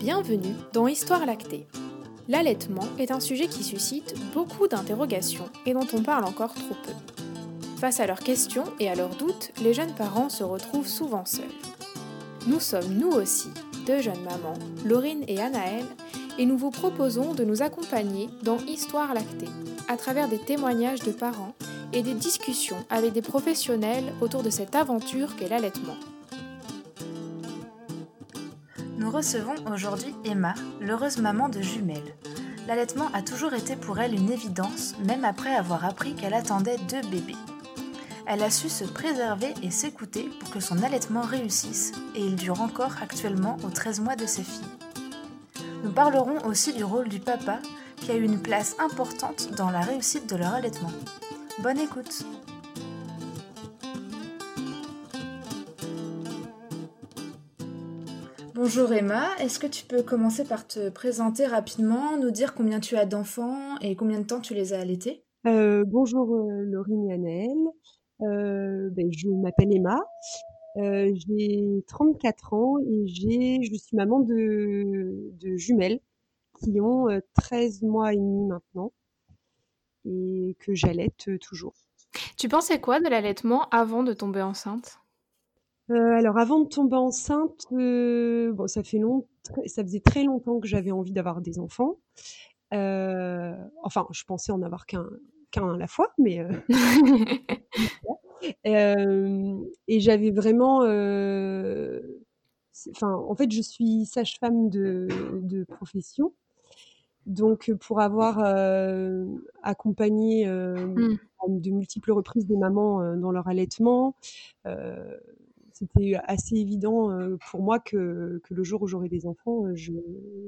Bienvenue dans Histoire lactée. L'allaitement est un sujet qui suscite beaucoup d'interrogations et dont on parle encore trop peu. Face à leurs questions et à leurs doutes, les jeunes parents se retrouvent souvent seuls. Nous sommes nous aussi deux jeunes mamans, Laurine et Anaëlle, et nous vous proposons de nous accompagner dans Histoire lactée, à travers des témoignages de parents et des discussions avec des professionnels autour de cette aventure qu'est l'allaitement. Nous recevons aujourd'hui Emma, l'heureuse maman de jumelles. L'allaitement a toujours été pour elle une évidence, même après avoir appris qu'elle attendait deux bébés. Elle a su se préserver et s'écouter pour que son allaitement réussisse, et il dure encore actuellement aux 13 mois de ses filles. Nous parlerons aussi du rôle du papa, qui a eu une place importante dans la réussite de leur allaitement. Bonne écoute Bonjour Emma, est-ce que tu peux commencer par te présenter rapidement, nous dire combien tu as d'enfants et combien de temps tu les as allaités? Euh, Bonjour euh, Laurine et euh, ben, je m'appelle Emma, euh, j'ai 34 ans et j'ai, je suis maman de, de jumelles qui ont 13 mois et demi maintenant et que j'allaite toujours. Tu pensais quoi de l'allaitement avant de tomber enceinte? Euh, alors avant de tomber enceinte, euh, bon ça fait long, ça faisait très longtemps que j'avais envie d'avoir des enfants. Euh, enfin, je pensais en avoir qu'un qu'un à la fois, mais et j'avais vraiment, enfin en fait je suis sage-femme de, de profession, donc pour avoir accompagné mmh. de multiples reprises des mamans dans leur allaitement c'était assez évident pour moi que, que le jour où j'aurai des enfants, je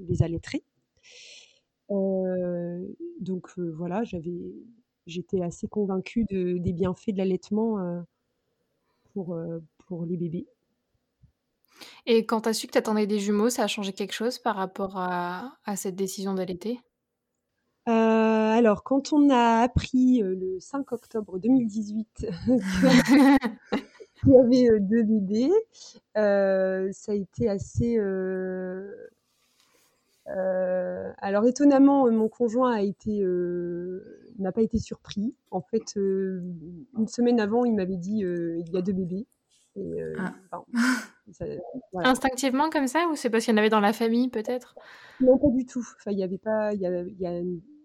les allaiterai. donc voilà, j'avais, j'étais assez convaincue de, des bienfaits de l'allaitement pour, pour les bébés. Et quand tu as su que tu attendais des jumeaux, ça a changé quelque chose par rapport à, à cette décision d'allaiter? Alors, quand on a appris le 5 octobre 2018 il y avait deux bébés. ça a été assez. alors étonnamment, mon conjoint a été n'a pas été surpris. En fait, une semaine avant, il m'avait dit il y a deux bébés. Ah. Instinctivement comme ça ou c'est parce qu'il y en avait dans la famille peut-être? Non, pas du tout. Enfin, il y avait pas, il y a, il y a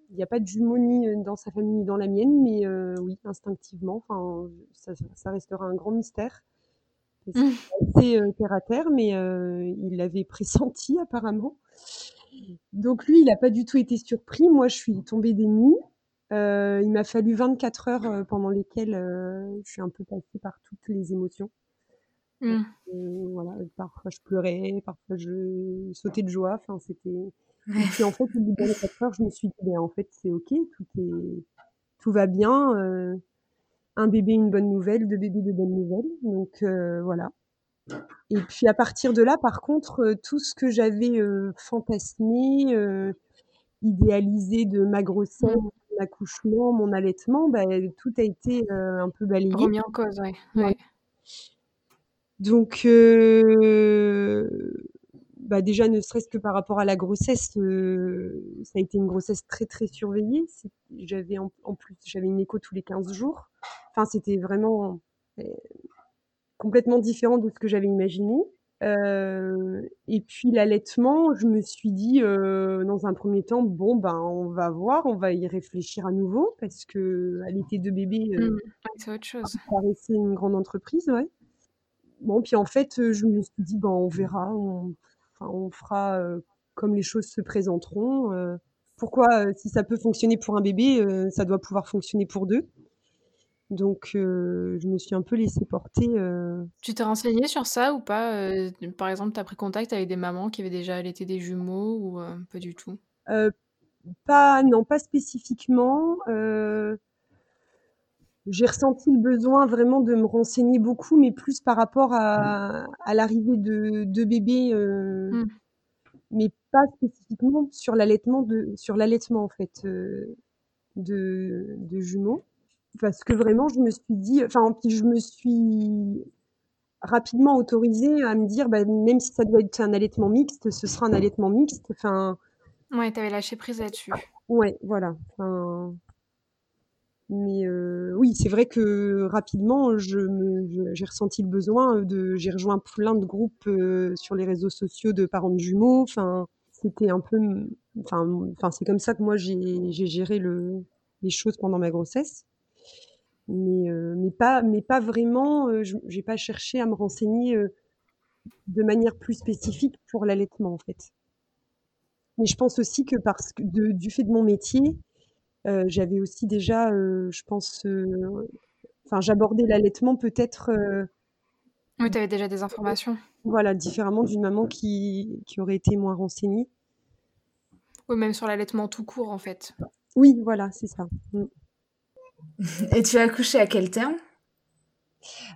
il n'y a pas de jumeaux ni dans sa famille ni dans la mienne, mais oui, instinctivement, enfin, ça, ça, restera un grand mystère. C'est assez terre à terre, mais il l'avait pressenti apparemment. Donc lui, il n'a pas du tout été surpris. Moi, je suis tombée des nues. il m'a fallu 24 heures pendant lesquelles je suis un peu passée par toutes les émotions. Mmh. voilà, parfois je pleurais, parfois je sautais de joie. Enfin, c'était et puis en fait, au bout de 24 heures, je me suis dit, ben, en fait, c'est ok, tout est, tout va bien. Euh, un bébé, une bonne nouvelle, deux bébés, de bonnes nouvelles. Donc euh, voilà. Et puis à partir de là, par contre, euh, tout ce que j'avais euh, fantasmé, euh, idéalisé de ma grossesse, mon accouchement, mon allaitement, bah, tout a été un peu balayé. Remis en cause, ouais. ouais. Donc, euh, bah déjà ne serait-ce que par rapport à la grossesse, euh, ça a été une grossesse très très surveillée. J'avais en, plus j'avais une écho tous les 15 jours. Enfin c'était vraiment euh, complètement différent de ce que j'avais imaginé. Euh, et puis l'allaitement, je me suis dit euh, dans un premier temps, bon ben on va voir, on va y réfléchir à nouveau parce que allaiter deux bébés, euh, mmh, c'est autre chose. Ça paraissait une grande entreprise, ouais. Bon, puis en fait, je me suis dit, ben on verra, on, on fera comme les choses se présenteront. pourquoi, si ça peut fonctionner pour un bébé, ça doit pouvoir fonctionner pour deux donc, je me suis un peu laissée porter. Tu t'es renseignée sur ça ou pas Par exemple, tu as pris contact avec des mamans qui avaient déjà allaité des jumeaux ou pas du tout? Pas, non, pas spécifiquement. J'ai ressenti le besoin vraiment de me renseigner beaucoup, mais plus par rapport à, à l'arrivée de, de bébés, euh, mmh. mais pas spécifiquement sur l'allaitement de, sur l'allaitement en fait euh, de, de jumeaux, parce que vraiment je me suis dit, enfin puis je me suis rapidement autorisée à me dire, bah, même si ça doit être un allaitement mixte, ce sera un allaitement mixte. Enfin, ouais, t'avais lâché prise là-dessus. Ouais, voilà. Enfin, mais euh, oui, c'est vrai que rapidement, je me, j'ai ressenti le besoin de, j'ai rejoint plein de groupes euh, sur les réseaux sociaux de parents de jumeaux. Enfin, c'était un peu, enfin, enfin, c'est comme ça que moi j'ai, géré le, les choses pendant ma grossesse. Mais, euh, mais pas, mais pas vraiment. Euh, j'ai pas cherché à me renseigner euh, de manière plus spécifique pour l'allaitement en fait. Mais je pense aussi que parce que de, du fait de mon métier, euh, j'avais aussi déjà, euh, je pense, euh, enfin, j'abordais l'allaitement peut-être. oui, tu avais déjà des informations. Voilà, différemment d'une maman qui, qui aurait été moins renseignée. Oui, même sur l'allaitement tout court, en fait. Oui, voilà, c'est ça. Mm. Et tu as accouché à quel terme?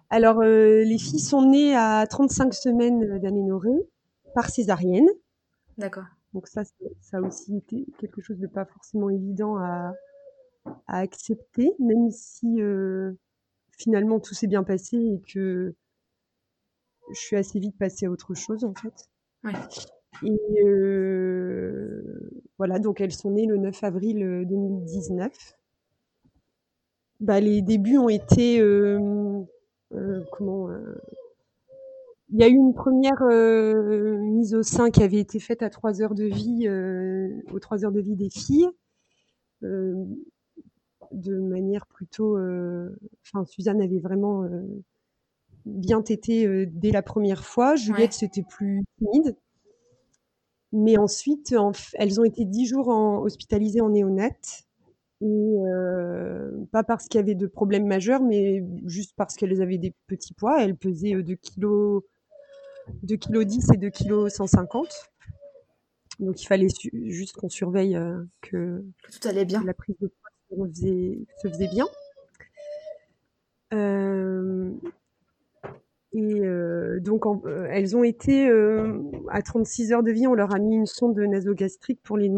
Alors, euh, les filles sont nées à 35 semaines d'aménorrhée par césarienne. D'accord. Donc ça, ça a aussi été quelque chose de pas forcément évident à, à accepter, même si euh, finalement tout s'est bien passé et que je suis assez vite passée à autre chose en fait. Ouais. Et euh, voilà, donc elles sont nées le 9 avril 2019. Bah, les débuts ont été euh, euh, comment euh, il y a eu une première euh, mise au sein qui avait été faite à trois heures de vie, euh, aux trois heures de vie des filles, euh, de manière plutôt. Enfin, Suzanne avait vraiment bien tété dès la première fois. Juliette, ouais. c'était plus timide. Mais ensuite, en, elles ont été dix jours en, hospitalisées en néonate. Et euh, pas parce qu'il y avait de problèmes majeurs, mais juste parce qu'elles avaient des petits poids. Elles pesaient 2 kg 2 kg 10 et 2 kg 150. Donc il fallait juste qu'on surveille euh, que, tout allait bien. la prise de poids se faisait, se faisait bien. Euh, et euh, donc en, elles ont été à 36 heures de vie, on leur a mis une sonde nasogastrique pour les,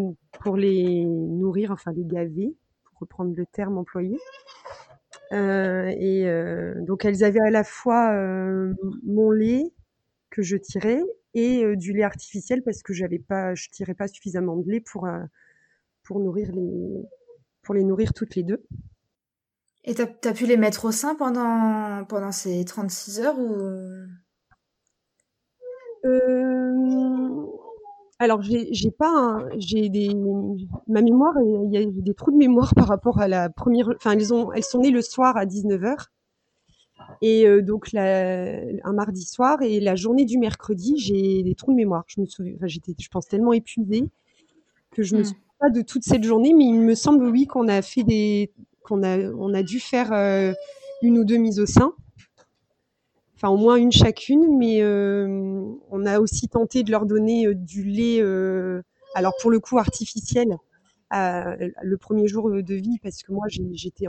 pour les nourrir, enfin les gaver, pour reprendre le terme employé. et donc elles avaient à la fois mon lait, que je tirais et euh, du lait artificiel parce que j'avais pas, je tirais pas suffisamment de lait pour euh, pour nourrir les pour les nourrir toutes les deux. Et t'as as pu les mettre au sein pendant pendant ces 36 heures ou? Euh... Alors j'ai pas j'ai des ma mémoire il y a des trous de mémoire par rapport à la première enfin elles ont elles sont nées le soir à 19h et euh, donc la, un mardi soir et la journée du mercredi, j'ai des trous de mémoire. Je me souviens, enfin, j'étais, je pense tellement épuisée que je me souviens pas de toute cette journée, mais il me semble oui qu'on a fait des, qu'on a, on a dû faire euh, une ou deux mises au sein, enfin au moins une chacune, mais euh, on a aussi tenté de leur donner du lait, alors pour le coup artificiel, le premier jour de vie parce que moi j'étais,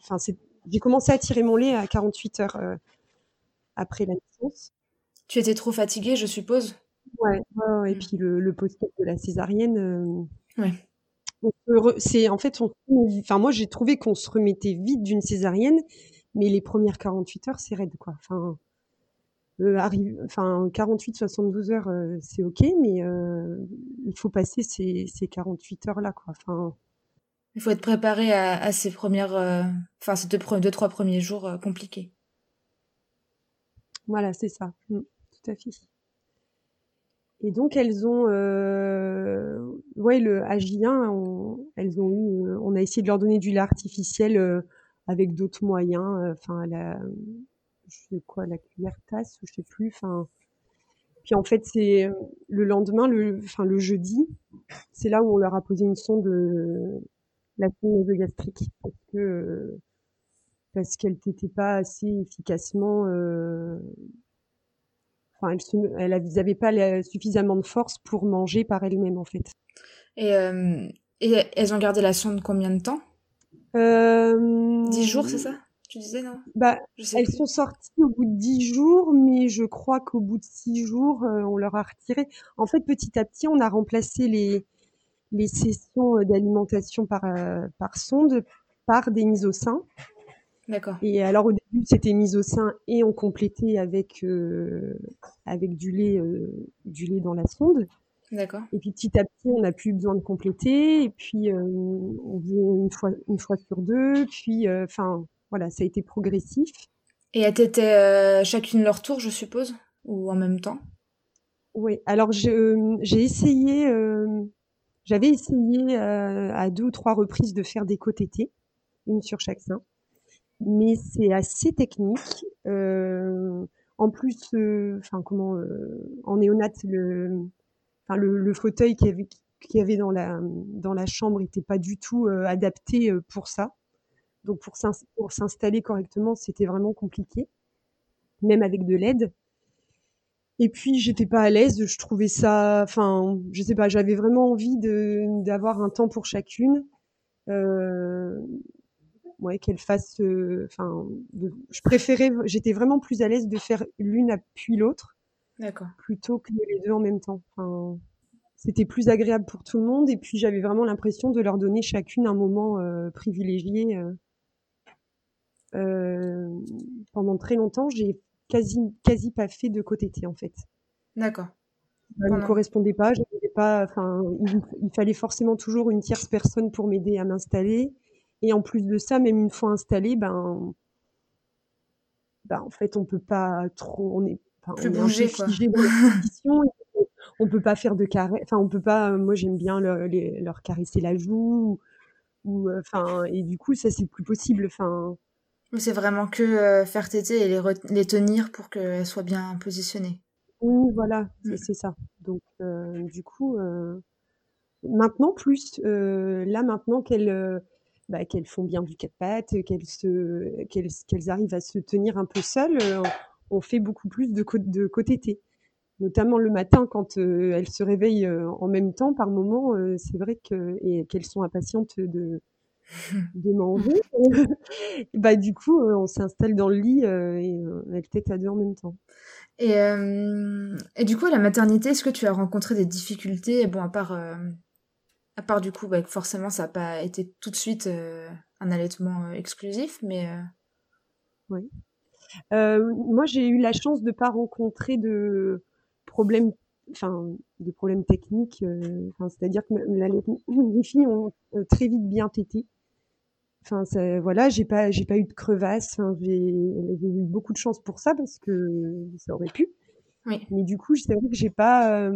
enfin c'est j'ai commencé à tirer mon lait à 48 heures euh, après la naissance. Tu étais trop fatiguée, je suppose? Ouais, et puis le, le post de la césarienne. Euh, ouais. C'est en fait, on, enfin moi j'ai trouvé qu'on se remettait vite d'une césarienne, mais les premières 48 heures c'est raide quoi. Enfin, euh, arrive, enfin 48-72 heures euh, c'est ok, mais euh, il faut passer ces, ces 48 heures là quoi. Enfin, il faut être préparé à, à ces premières, euh, enfin ces deux, deux, trois premiers jours euh, compliqués. Voilà, c'est ça, mmh, tout à fait. Et donc elles ont, euh, ouais, le AJ1, on, elles ont eu, euh, on a essayé de leur donner du lait artificiel avec d'autres moyens, enfin la, je sais quoi, la cuillère tasse, je sais plus, enfin. Puis en fait, c'est le lendemain, le, enfin le jeudi, c'est là où on leur a posé une sonde la nasogastrique parce que euh, parce qu'elle n'était pas assez efficacement euh, enfin elles n'avaient pas la, suffisamment de force pour manger par elles-mêmes en fait. Et, euh, et elles ont gardé la sonde combien de temps? Euh, dix jours c'est ça? Tu disais non? Bah elles plus. sont sorties au bout de dix jours mais je crois qu'au bout de six jours euh, on leur a retiré. En fait petit à petit on a remplacé les les sessions d'alimentation par, euh, par sonde par des mises au sein. D'accord. Et alors au début, c'était mise au sein et on complétait avec avec du lait du lait dans la sonde. D'accord. Et puis petit à petit, on n'a plus besoin de compléter. Et puis on faisait une fois une fois sur deux. Puis enfin voilà, ça a été progressif. Et elles étaient chacune leur tour, je suppose, ou en même temps? Oui. Alors j'ai essayé j'avais essayé à deux ou trois reprises de faire des côtes été, une sur chaque sein mais c'est assez technique. Euh, en plus, euh, euh, en néonat, le, fauteuil qu'il y avait, dans la chambre n'était pas du tout adapté pour ça. Donc pour s'installer correctement, c'était vraiment compliqué, même avec de l'aide. Et puis j'étais pas à l'aise, je trouvais ça, enfin, je sais pas, j'avais vraiment envie de d'avoir un temps pour chacune. Euh, ouais, qu'elle fasse. Euh, enfin, je préférais, j'étais vraiment plus à l'aise de faire l'une puis l'autre, d'accord, plutôt que les deux en même temps. Enfin, c'était plus agréable pour tout le monde et puis j'avais vraiment l'impression de leur donner chacune un moment euh, privilégié. Euh, euh, pendant très longtemps, j'ai quasi quasi pas fait de côté T en fait. D'accord. Ça ne correspondait pas, pas, enfin, il, il, fallait forcément toujours une tierce personne pour m'aider à m'installer. Et en plus de ça, même une fois installé, ben, ben en fait, on peut pas trop, on est, enfin, plus bouger quoi. on peut pas faire de carré, enfin, on peut pas. Moi, j'aime bien leur caresser la joue, ou, enfin, et du coup, ça c'est plus possible, enfin. C'est vraiment que euh, faire téter et les, les tenir pour qu'elles soient bien positionnées. Oui, voilà, c'est mmh. ça. Donc, euh, du coup, euh, maintenant plus, là maintenant qu'elles bah, qu'elles font bien du quatre pattes, qu'elles se, qu'elles, qu'elles arrivent à se tenir un peu seules, on fait beaucoup plus de, de côté T. Notamment le matin quand euh, elles se réveillent euh, en même temps, par moment, c'est vrai que et qu'elles sont impatientes de de manger. bah du coup, on s'installe dans le lit et avec tête à deux en même temps. Et, et du coup, à la maternité, est-ce que tu as rencontré des difficultés? Bon, à part à part du coup, bah, forcément, ça n'a pas été tout de suite euh, un allaitement euh, exclusif, mais. Euh, oui. moi, j'ai eu la chance de ne pas rencontrer de problèmes, enfin, de problèmes techniques. c'est-à-dire que les filles ont très vite bien tété. Enfin, voilà, j'ai pas, j'ai pas eu de crevasse. j'ai, eu beaucoup de chance pour ça parce que ça aurait pu. Oui. Mais du coup, c'est vrai que j'ai pas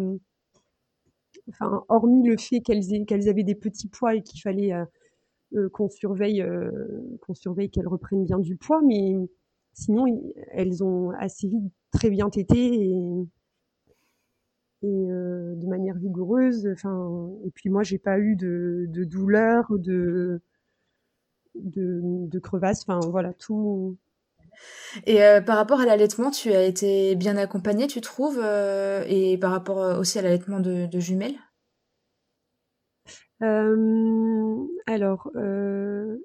enfin, hormis le fait qu'elles qu'elles avaient des petits poids et qu'il fallait euh, euh, qu'on surveille, euh, qu'on surveille qu'elles reprennent bien du poids, mais sinon, elles ont assez vite très bien tété et, et de manière vigoureuse. Enfin, et puis moi, j'ai pas eu de, de douleur, de, de, de crevasse. Enfin, voilà, tout. Et par rapport à l'allaitement, tu as été bien accompagnée, tu trouves, et par rapport aussi à l'allaitement de, de jumelles? Euh, alors, euh,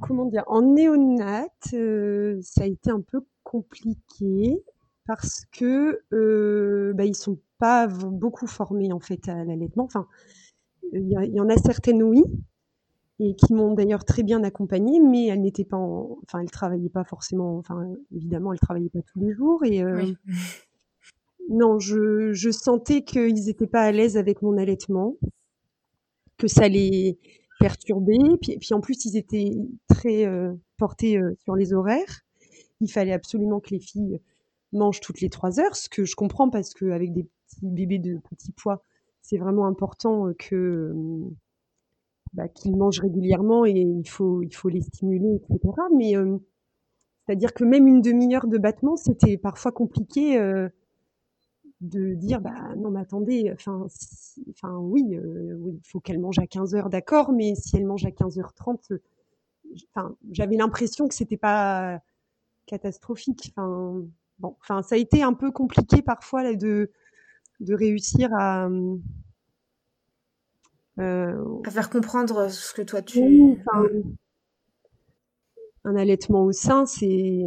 comment dire? En néonat, euh, ça a été un peu compliqué parce que, euh, bah, ils sont pas beaucoup formés, en fait, à l'allaitement. Enfin, il y en a certaines, oui, et qui m'ont d'ailleurs très bien accompagnée, mais elles n'étaient pas enfin, elles travaillaient pas forcément enfin, évidemment, elles travaillaient pas tous les jours et non, je je sentais qu'ils étaient pas à l'aise avec mon allaitement que ça les perturbait. Puis, puis en plus, ils étaient très euh, portés euh, sur les horaires. Il fallait absolument que les filles mangent toutes les trois heures, ce que je comprends parce qu'avec des petits bébés de petits poids, c'est vraiment important euh, que bah, qu'ils mangent régulièrement et il faut il faut les stimuler, etc. Mais c'est-à-dire que même une demi-heure de battement, c'était parfois compliqué de dire bah non mais attendez enfin enfin oui euh, il faut qu'elle mange à 15 heures d'accord mais si elle mange à 15h30 enfin j'avais l'impression que c'était pas catastrophique enfin bon enfin ça a été un peu compliqué parfois là, de de réussir à euh, à faire comprendre ce que toi tu un allaitement au sein c'est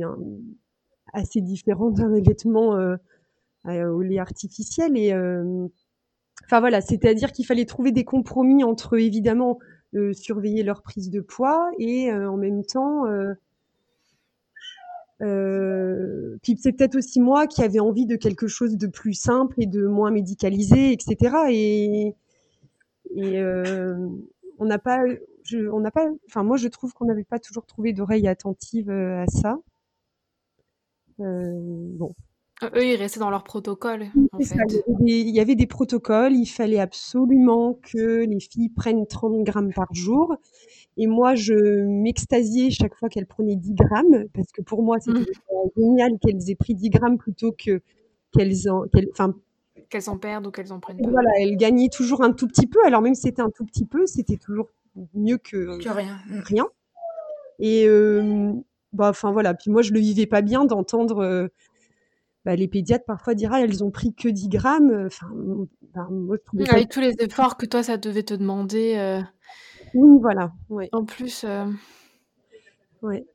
assez différent d'un allaitement euh, euh, au lait artificiel. Et euh, enfin voilà, c'est-à-dire qu'il fallait trouver des compromis entre évidemment euh, surveiller leur prise de poids et en même temps Euh, puis c'est peut-être aussi moi qui avais envie de quelque chose de plus simple et de moins médicalisé, etc. Et, et euh, on n'a pas, je, on n'a pas, enfin moi je trouve qu'on n'avait pas toujours trouvé d'oreille attentive euh, à ça. Euh, bon. Eux, ils restaient dans leur protocole. En fait. il, y avait des, protocoles. Il fallait absolument que les filles prennent 30 grammes par jour. Et moi, je m'extasiais chaque fois qu'elles prenaient 10 grammes, parce que pour moi, c'était mmh. génial qu'elles aient pris 10 grammes plutôt que qu'elles en, enfin, qu'elles en perdent ou qu'elles en prennent pas. Voilà, elles gagnaient toujours un tout petit peu. Alors même si c'était un tout petit peu, c'était toujours mieux que, que rien. Mmh. rien. Et euh, bah, enfin voilà. Puis moi, je le vivais pas bien d'entendre euh, bah, les pédiatres parfois dire ah, elles ont pris que 10 grammes. Enfin, bah, moi, je trouvais Avec tous les efforts que toi, ça devait te demander. Euh, oui, voilà. Ouais. En plus. Euh, ouais.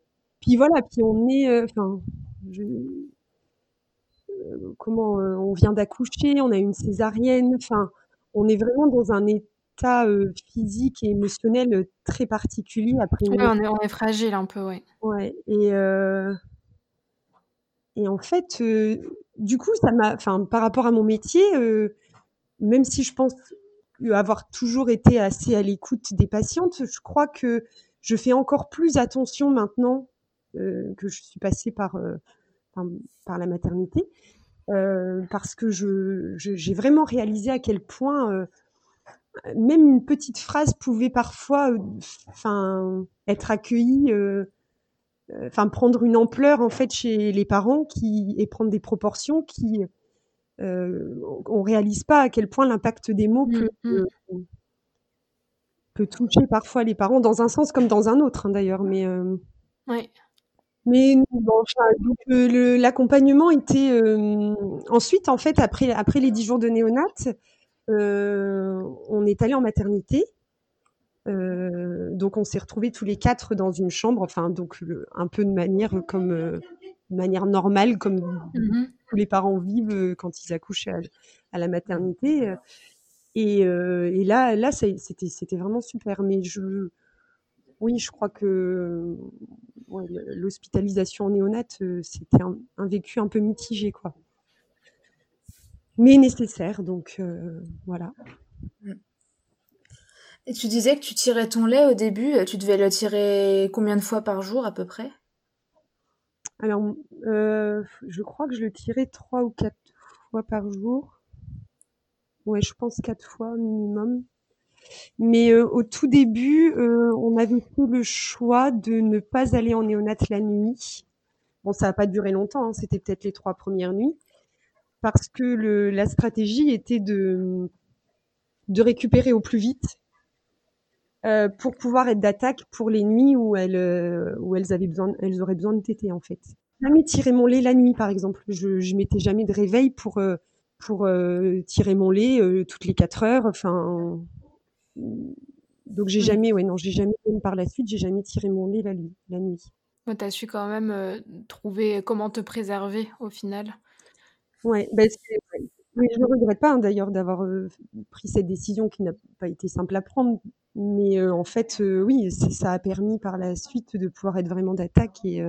Puis voilà, puis on est, euh, enfin, euh, comment, on vient d'accoucher, on a une césarienne, enfin, on est vraiment dans un état physique et émotionnel très particulier après. Ouais, on est, on est fragile un peu, ouais. Ouais. Et et en fait, du coup, ça m'a, enfin, par rapport à mon métier, même si je pense avoir toujours été assez à l'écoute des patientes, je crois que je fais encore plus attention maintenant euh, que je suis passée par, euh, par, la maternité, euh, parce que je, j'ai vraiment réalisé à quel point même une petite phrase pouvait parfois enfin, être accueillie, enfin prendre une ampleur en fait chez les parents qui, et prendre des proportions qui euh, on réalise pas à quel point l'impact des mots mmh, mmh. peut, toucher parfois les parents dans un sens comme dans un autre hein, d'ailleurs. Mais euh, mais euh, l'accompagnement était ensuite en fait après après les dix jours de néonat, on est allé en maternité. donc on s'est retrouvés tous les quatre dans une chambre, enfin donc un peu de manière comme manière normale comme mmh tous les parents vivent euh, quand ils accouchent à, la maternité. Euh, euh, et, là, là, c'était, c'était vraiment super. Mais je, oui, je crois que l'hospitalisation néonate, c'était un, vécu un peu mitigé, quoi. Mais nécessaire, donc voilà. Et tu disais que tu tirais ton lait au début. Tu devais le tirer combien de fois par jour à peu près? Alors, euh, je crois que je le tirais trois ou quatre fois par jour. Ouais, je pense quatre fois minimum. Mais euh, au tout début, euh, on avait fait le choix de ne pas aller en néonat la nuit. Bon, ça n'a pas duré longtemps, hein, c'était peut-être les trois premières nuits, parce que la stratégie était de, de récupérer au plus vite euh, pour pouvoir être d'attaque pour les nuits où elles, avaient besoin, elles auraient besoin de téter en fait. Jamais tirer mon lait la nuit par exemple. Je, je mettais jamais de réveil pour pour tirer mon lait toutes les quatre heures. Enfin, donc j'ai jamais, ouais non, j'ai jamais par la suite, j'ai jamais tiré mon lait la, la nuit. Tu as su quand même trouver comment te préserver au final. Ouais, ben mais je ne regrette pas hein, d'ailleurs d'avoir pris cette décision qui n'a pas été simple à prendre mais en fait, oui, ça a permis par la suite de pouvoir être vraiment d'attaque et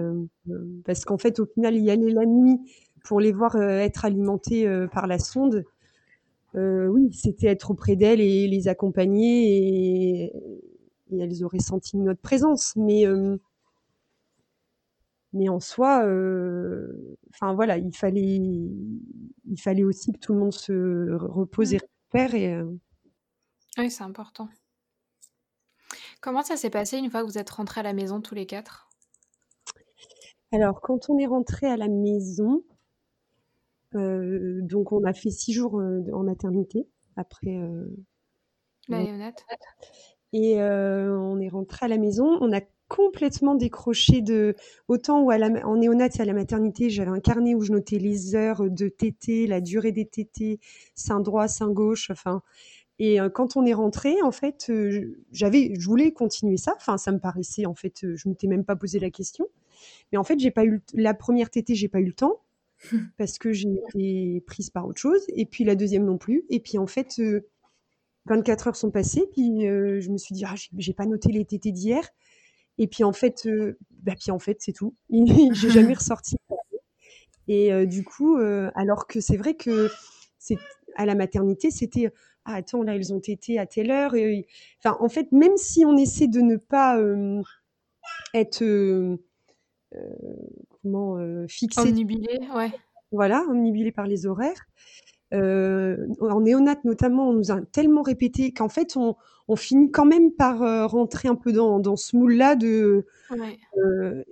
parce qu'en fait, au final, y aller la nuit pour les voir être alimentés par la sonde, oui, c'était être auprès d'elles et les accompagner et, et, elles auraient senti notre présence. Mais mais en soi, enfin voilà, il fallait il fallait aussi que tout le monde se repose et mmh. récupère et oui, c'est important. Comment ça s'est passé une fois que vous êtes rentrés à la maison tous les quatre? Alors, quand on est rentré à la maison, euh, donc on a fait six jours euh, en maternité après euh, la Et on est rentré à la maison. On a complètement décroché de autant où à la, en néonat et à la maternité, j'avais un carnet où je notais les heures de tété, la durée des tétés, sein droit, sein gauche, enfin et quand on est rentré, en fait, j'avais, je voulais continuer ça. Enfin, ça me paraissait, en fait, je m'étais même pas posé la question. Mais en fait, j'ai pas eu la première tétée, j'ai pas eu le temps parce que j'ai été prise par autre chose. Et puis la deuxième non plus. Et puis en fait, 24 heures sont passées. Puis je me suis dit, ah, j'ai pas noté les tétées d'hier. Et puis en fait, bah, puis en fait, c'est tout. J'ai jamais ressorti. Et du coup, alors que c'est vrai que c'est à la maternité, c'était ah, attends là, ils ont été à telle heure. Et, enfin, en fait, même si on essaie de ne pas être comment fixé, omnibilé, ouais. Voilà, omnibilé par les horaires. en néonate notamment, on nous a tellement répété qu'en fait, on, on finit quand même par euh, rentrer un peu dans, dans ce moule-là de. Euh,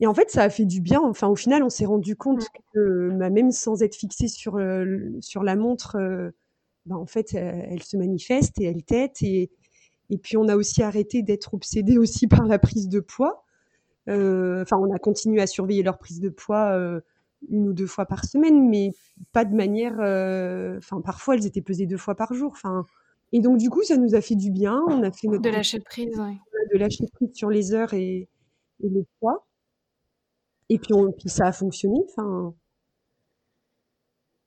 et en fait, ça a fait du bien. Enfin, au final, on s'est rendu compte que bah, même sans être fixé sur, euh, sur la montre, bah, en fait, elle, se manifeste et elle tête. Et, et puis, on a aussi arrêté d'être obsédé aussi par la prise de poids. Enfin, on a continué à surveiller leur prise de poids une ou deux fois par semaine, mais pas de manière. Enfin, parfois, elles étaient pesées deux fois par jour. Enfin, et donc, du coup, ça nous a fait du bien. On a fait notre. De lâcher prise, oui. De lâcher prise sur les heures et, et le poids. Et puis, on, puis ça a fonctionné. Enfin.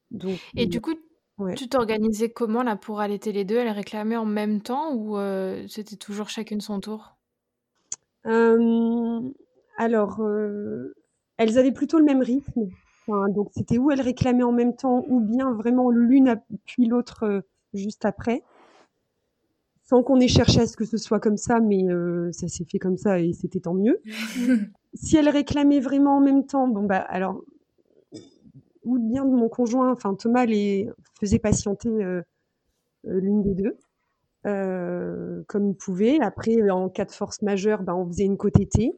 Donc, et du coup, tu t'organisais comment là pour allaiter les deux? Elles réclamaient en même temps ou euh, c'était toujours chacune son tour? Euh, Alors, euh, elles avaient plutôt le même rythme. Enfin, donc, c'était où elles réclamaient en même temps ou bien vraiment l'une puis l'autre juste après sans qu'on ait cherché à ce que ce soit comme ça, mais euh, ça s'est fait comme ça et c'était tant mieux. si elle réclamait vraiment en même temps, bon bah alors, ou bien de mon conjoint, enfin Thomas les faisait patienter euh, euh, l'une des deux, comme il pouvait. Après, en cas de force majeure, bah, on faisait une côte été.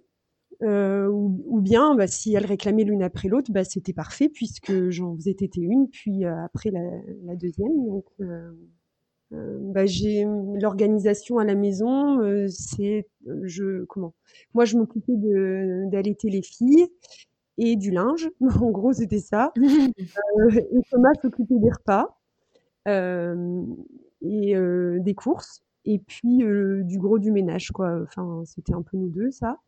Ou, bien, bah, si elle réclamait l'une après l'autre, bah, c'était parfait puisque j'en faisais tété une, puis après la, la deuxième. Donc, euh, bah, j'ai l'organisation à la maison, euh, c'est je comment? Moi, je m'occupais de d'allaiter les filles et du linge. En gros, c'était ça. euh, et Thomas s'occupait des repas et des courses et puis du gros du ménage, quoi. Enfin, c'était un peu nous deux, ça.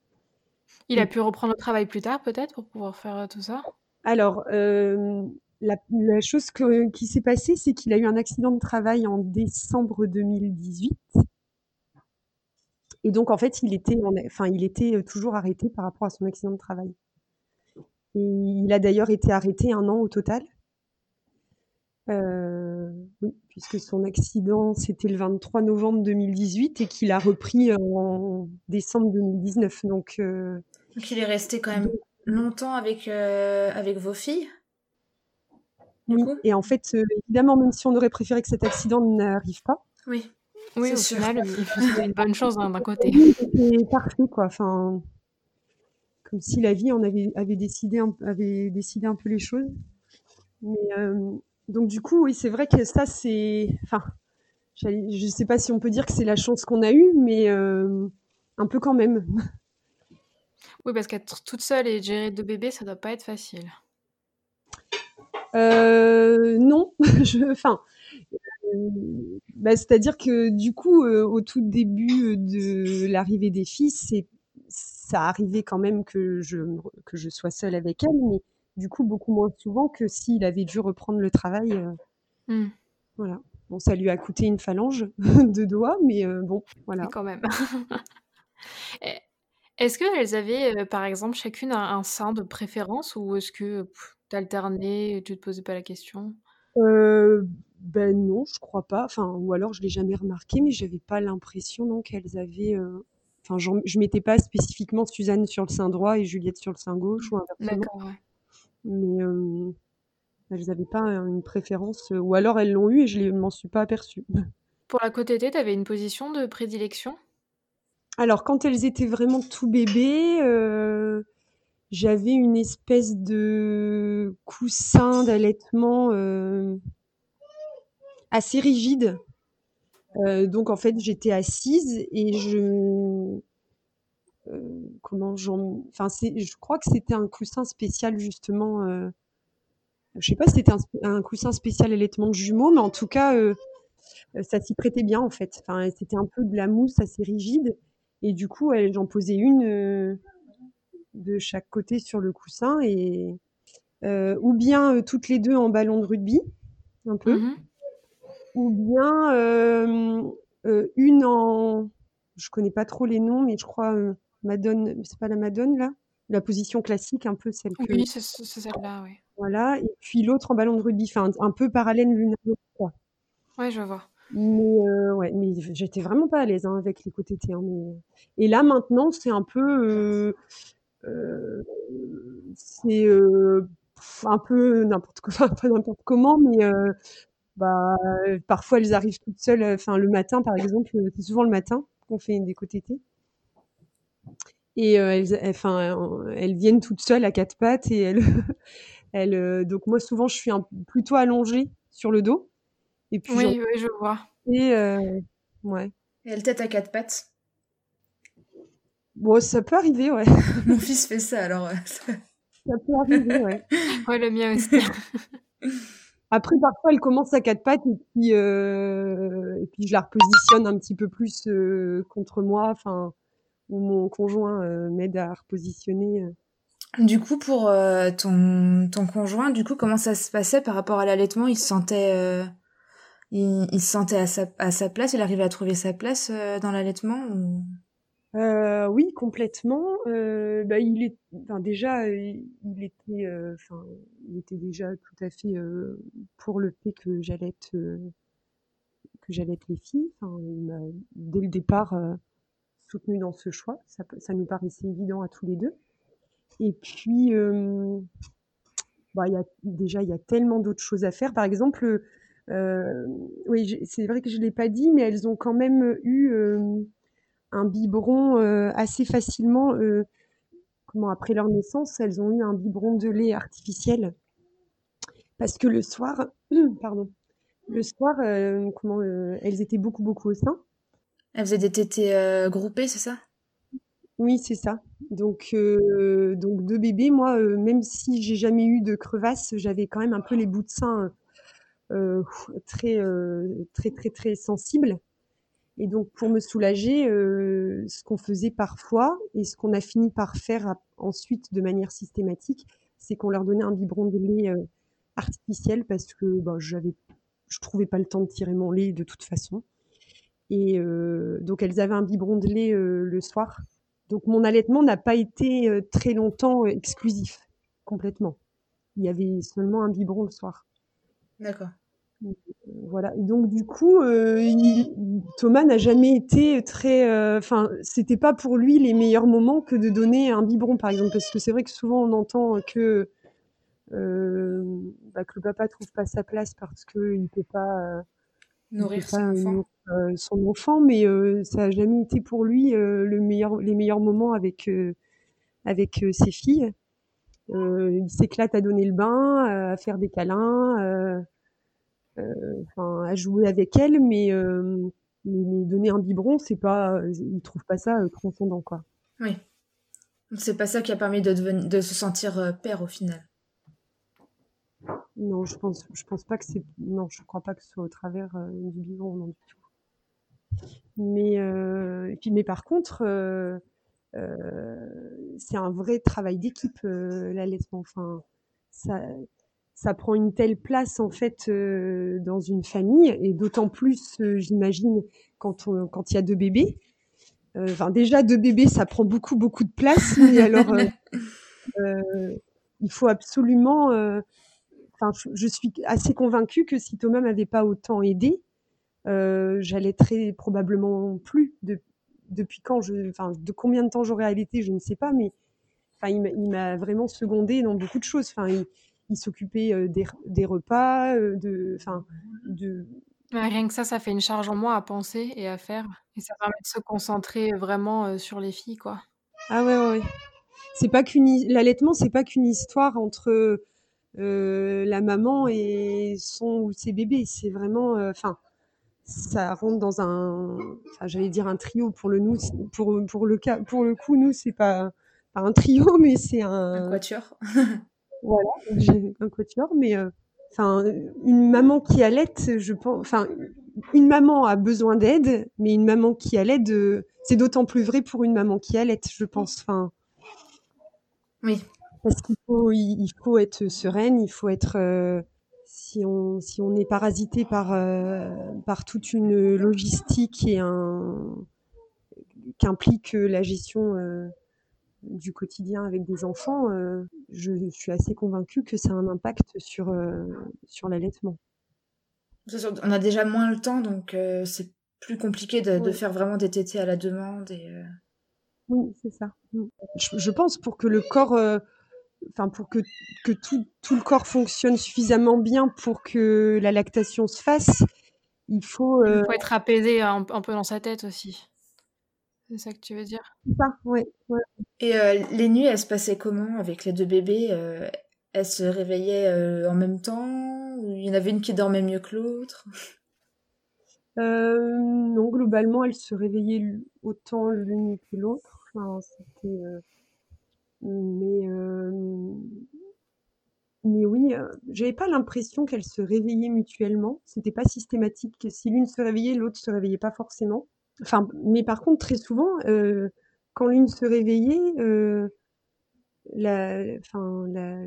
Il a pu reprendre le travail plus tard, peut-être, pour pouvoir faire tout ça? Alors, la, chose qui s'est passée, c'est qu'il a eu un accident de travail en décembre 2018. Et donc, en fait, il était, enfin, il était euh, toujours arrêté par rapport à son accident de travail. Et il a d'ailleurs été arrêté un an au total. Euh, oui, puisque son accident, c'était le 23 novembre 2018 et qu'il a repris en décembre 2019. Donc, euh, donc il est resté quand même longtemps avec, avec vos filles et en fait, euh, évidemment, même si on aurait préféré que cet accident n'arrive pas. Oui. Oui, au final, c'est une bonne chose hein, d'un côté. C'est parfait, quoi. Enfin, comme si la vie en avait, avait, décidé, avait décidé un peu les choses. Mais, euh, donc, du coup, oui, c'est vrai que ça, c'est. Enfin, je ne sais pas si on peut dire que c'est la chance qu'on a eue, mais euh, un peu quand même. Oui, parce qu'être toute seule et gérer deux bébés, ça doit pas être facile. Euh, non, je, enfin, euh, bah, c'est-à-dire que du coup, au tout début de l'arrivée des filles, c'est ça arrivait quand même que je que je sois seule avec elle, mais du coup beaucoup moins souvent que s'il avait dû reprendre le travail. Mmh. Voilà. Bon, ça lui a coûté une phalange de doigts, mais bon, voilà. quand même. Est-ce qu'elles avaient, par exemple, chacune un, sein de préférence ou est-ce que T'alternais, tu te posais pas la question? Euh, ben non, je crois pas. Enfin, ou alors je l'ai jamais remarqué, mais j'avais pas l'impression non qu'elles avaient. Euh, enfin, je mettais pas spécifiquement Suzanne sur le sein droit et Juliette sur le sein gauche ou inversement. D'accord, ouais. Mais euh, elles avaient pas une préférence, ou alors elles l'ont eu et je ne m'en suis pas aperçue. Pour la côte été, tu avais une position de prédilection? Alors, quand elles étaient vraiment tout bébés, j'avais une espèce de coussin d'allaitement euh, assez rigide. Euh, donc en fait, j'étais assise et je euh, comment j'en enfin c'est je crois que c'était un coussin spécial justement je sais pas si c'était un, coussin spécial allaitement de jumeaux mais en tout cas ça s'y prêtait bien en fait. Enfin c'était un peu de la mousse assez rigide. Et du coup j'en posais une de chaque côté sur le coussin et euh, ou bien euh, toutes les deux en ballon de rugby, un peu, mmh ou bien euh, une en je connais pas trop les noms, mais je crois Madone, c'est pas la Madone là? La position classique, un peu celle que. Oui, c'est celle-là, oui. Voilà, et puis l'autre en ballon de rugby, enfin un peu parallèle l'une à l'autre. Ouais, je vois. Mais ouais, mais j'étais vraiment pas à l'aise hein, avec les côtés T. Hein, mais... Et là maintenant, c'est un peu, euh, c'est un peu n'importe quoi, pas n'importe comment, mais bah parfois elles arrivent toutes seules. Enfin le matin, par exemple, c'est souvent le matin qu'on fait des côtés T. Et elles, enfin, elles viennent toutes seules à quatre pattes et elles, elles donc moi souvent je suis un, plutôt allongée sur le dos. Et puis oui, oui, je vois. Et ouais. Et elle tête à quatre pattes. Bon, ça peut arriver, ouais. Mon fils fait ça, alors. ça peut arriver, ouais. ouais, le mien aussi. Après, parfois, elle commence à quatre pattes et puis, euh, et puis je la repositionne un petit peu plus euh, contre moi, enfin, ou mon conjoint euh, m'aide à repositionner. Du coup, pour ton, ton conjoint, du coup, comment ça se passait par rapport à l'allaitement? Il se sentait, il, il, se sentait à sa, à sa place? Il arrivait à trouver sa place dans l'allaitement ou... Euh, oui, complètement. Euh, bah, il est, enfin, déjà, il était, euh, enfin, il était déjà tout à fait euh, pour le fait que j'allais être, que les filles. Enfin, il m'a dès le départ soutenu dans ce choix. Ça, nous paraissait évident à tous les deux. Et puis, bah, il y a déjà, il y a tellement d'autres choses à faire. Par exemple, oui, c'est vrai que je l'ai pas dit, mais elles ont quand même eu un biberon euh, assez facilement. Euh, comment après leur naissance, elles ont eu un biberon de lait artificiel parce que le soir, pardon, le soir, euh, comment elles étaient beaucoup beaucoup au sein. Elles faisaient des tétés groupés, c'est ça? Oui, c'est ça. Donc, donc deux bébés, moi, même si j'ai jamais eu de crevasse, j'avais quand même un peu les bouts de sein très, très, très, très sensibles. Et donc, pour me soulager, euh, ce qu'on faisait parfois et ce qu'on a fini par faire ensuite de manière systématique, c'est qu'on leur donnait un biberon de lait euh, artificiel parce que bah, j'avais, je trouvais pas le temps de tirer mon lait de toute façon. Et euh, donc, elles avaient un biberon de lait le soir. Donc, mon allaitement n'a pas été très longtemps exclusif, complètement. Il y avait seulement un biberon le soir. D'accord voilà. Donc du coup, euh, Thomas n'a jamais été très. Euh, enfin, c'était pas pour lui les meilleurs moments que de donner un biberon, par exemple, parce que c'est vrai que souvent on entend que euh, bah, que le papa trouve pas sa place parce que il peut pas nourrir son, enfant. Son enfant, mais ça a jamais été pour lui le meilleur, les meilleurs moments avec avec ses filles. il s'éclate à donner le bain, à faire des câlins euh, enfin à jouer avec elle, mais, euh, mais, donner un biberon, c'est pas, il trouve pas ça euh, transcendant quoi. Oui. C'est pas ça qui a permis de, de se sentir père au final. Non, je pense, je pense pas que c'est, non, je crois pas que ce soit au travers du biberon, non du tout. Mais, euh, puis, mais par contre, euh, c'est un vrai travail d'équipe l'allaitement. Enfin, ça, ça prend une telle place en fait euh, dans une famille et d'autant plus, euh, j'imagine, quand on, quand il y a deux bébés. Euh, enfin, déjà deux bébés, ça prend beaucoup beaucoup de place. Mais alors, il faut absolument. Enfin, je, suis assez convaincue que si Thomas m'avait pas autant aidé, j'allais très probablement plus. De, depuis quand je, enfin, de combien de temps j'aurais allaité, je ne sais pas, mais enfin, il m'a vraiment secondé dans beaucoup de choses. Enfin, il, il s'occupait euh, des, des, repas, euh, de, enfin, de. rien que ça, ça fait une charge en moins à penser et à faire, et ça permet de se concentrer vraiment euh, sur les filles, quoi. Ah ouais, ouais. C'est pas qu'une l'allaitement, c'est pas qu'une histoire entre la maman et son ou ses bébés. C'est vraiment, enfin, ça rentre dans un, j'allais dire un trio pour le nous, pour pour le cas, pour le coup, nous c'est pas, pas un trio, mais c'est un. Un quatuor. Voilà, un quatuor, mais euh, enfin, une maman qui allait, je pense, enfin, une maman a besoin d'aide, mais une maman qui allait, c'est d'autant plus vrai pour une maman qui allait, je pense. Enfin, oui. Parce qu'il faut, il, faut être sereine, il faut être, euh, si on, si on est parasité par, euh, par toute une logistique et un, qu'implique la gestion du quotidien avec des enfants, je suis assez convaincue que ça a un impact sur, sur l'allaitement. On a déjà moins le temps, donc c'est plus compliqué de, faire vraiment des tétés à la demande. Et, Oui, c'est ça. Mm. Je, pense pour que le corps, enfin pour que, que tout, tout, le corps fonctionne suffisamment bien pour que la lactation se fasse, il faut. Il faut être apaisé un, peu dans sa tête aussi. C'est ça que tu veux dire? Et les nuits, elles se passaient comment avec les deux bébés? Elles se réveillaient en même temps? Ou il y en avait une qui dormait mieux que l'autre? Euh, non, globalement, elle se réveillait autant l'une que l'autre. Enfin, c'était, euh, mais, euh, j'avais pas l'impression qu'elles se réveillaient mutuellement. C'était pas systématique. Si l'une se réveillait, l'autre se réveillait pas forcément. Enfin, mais par contre, très souvent, quand l'une se réveillait, la, enfin, la,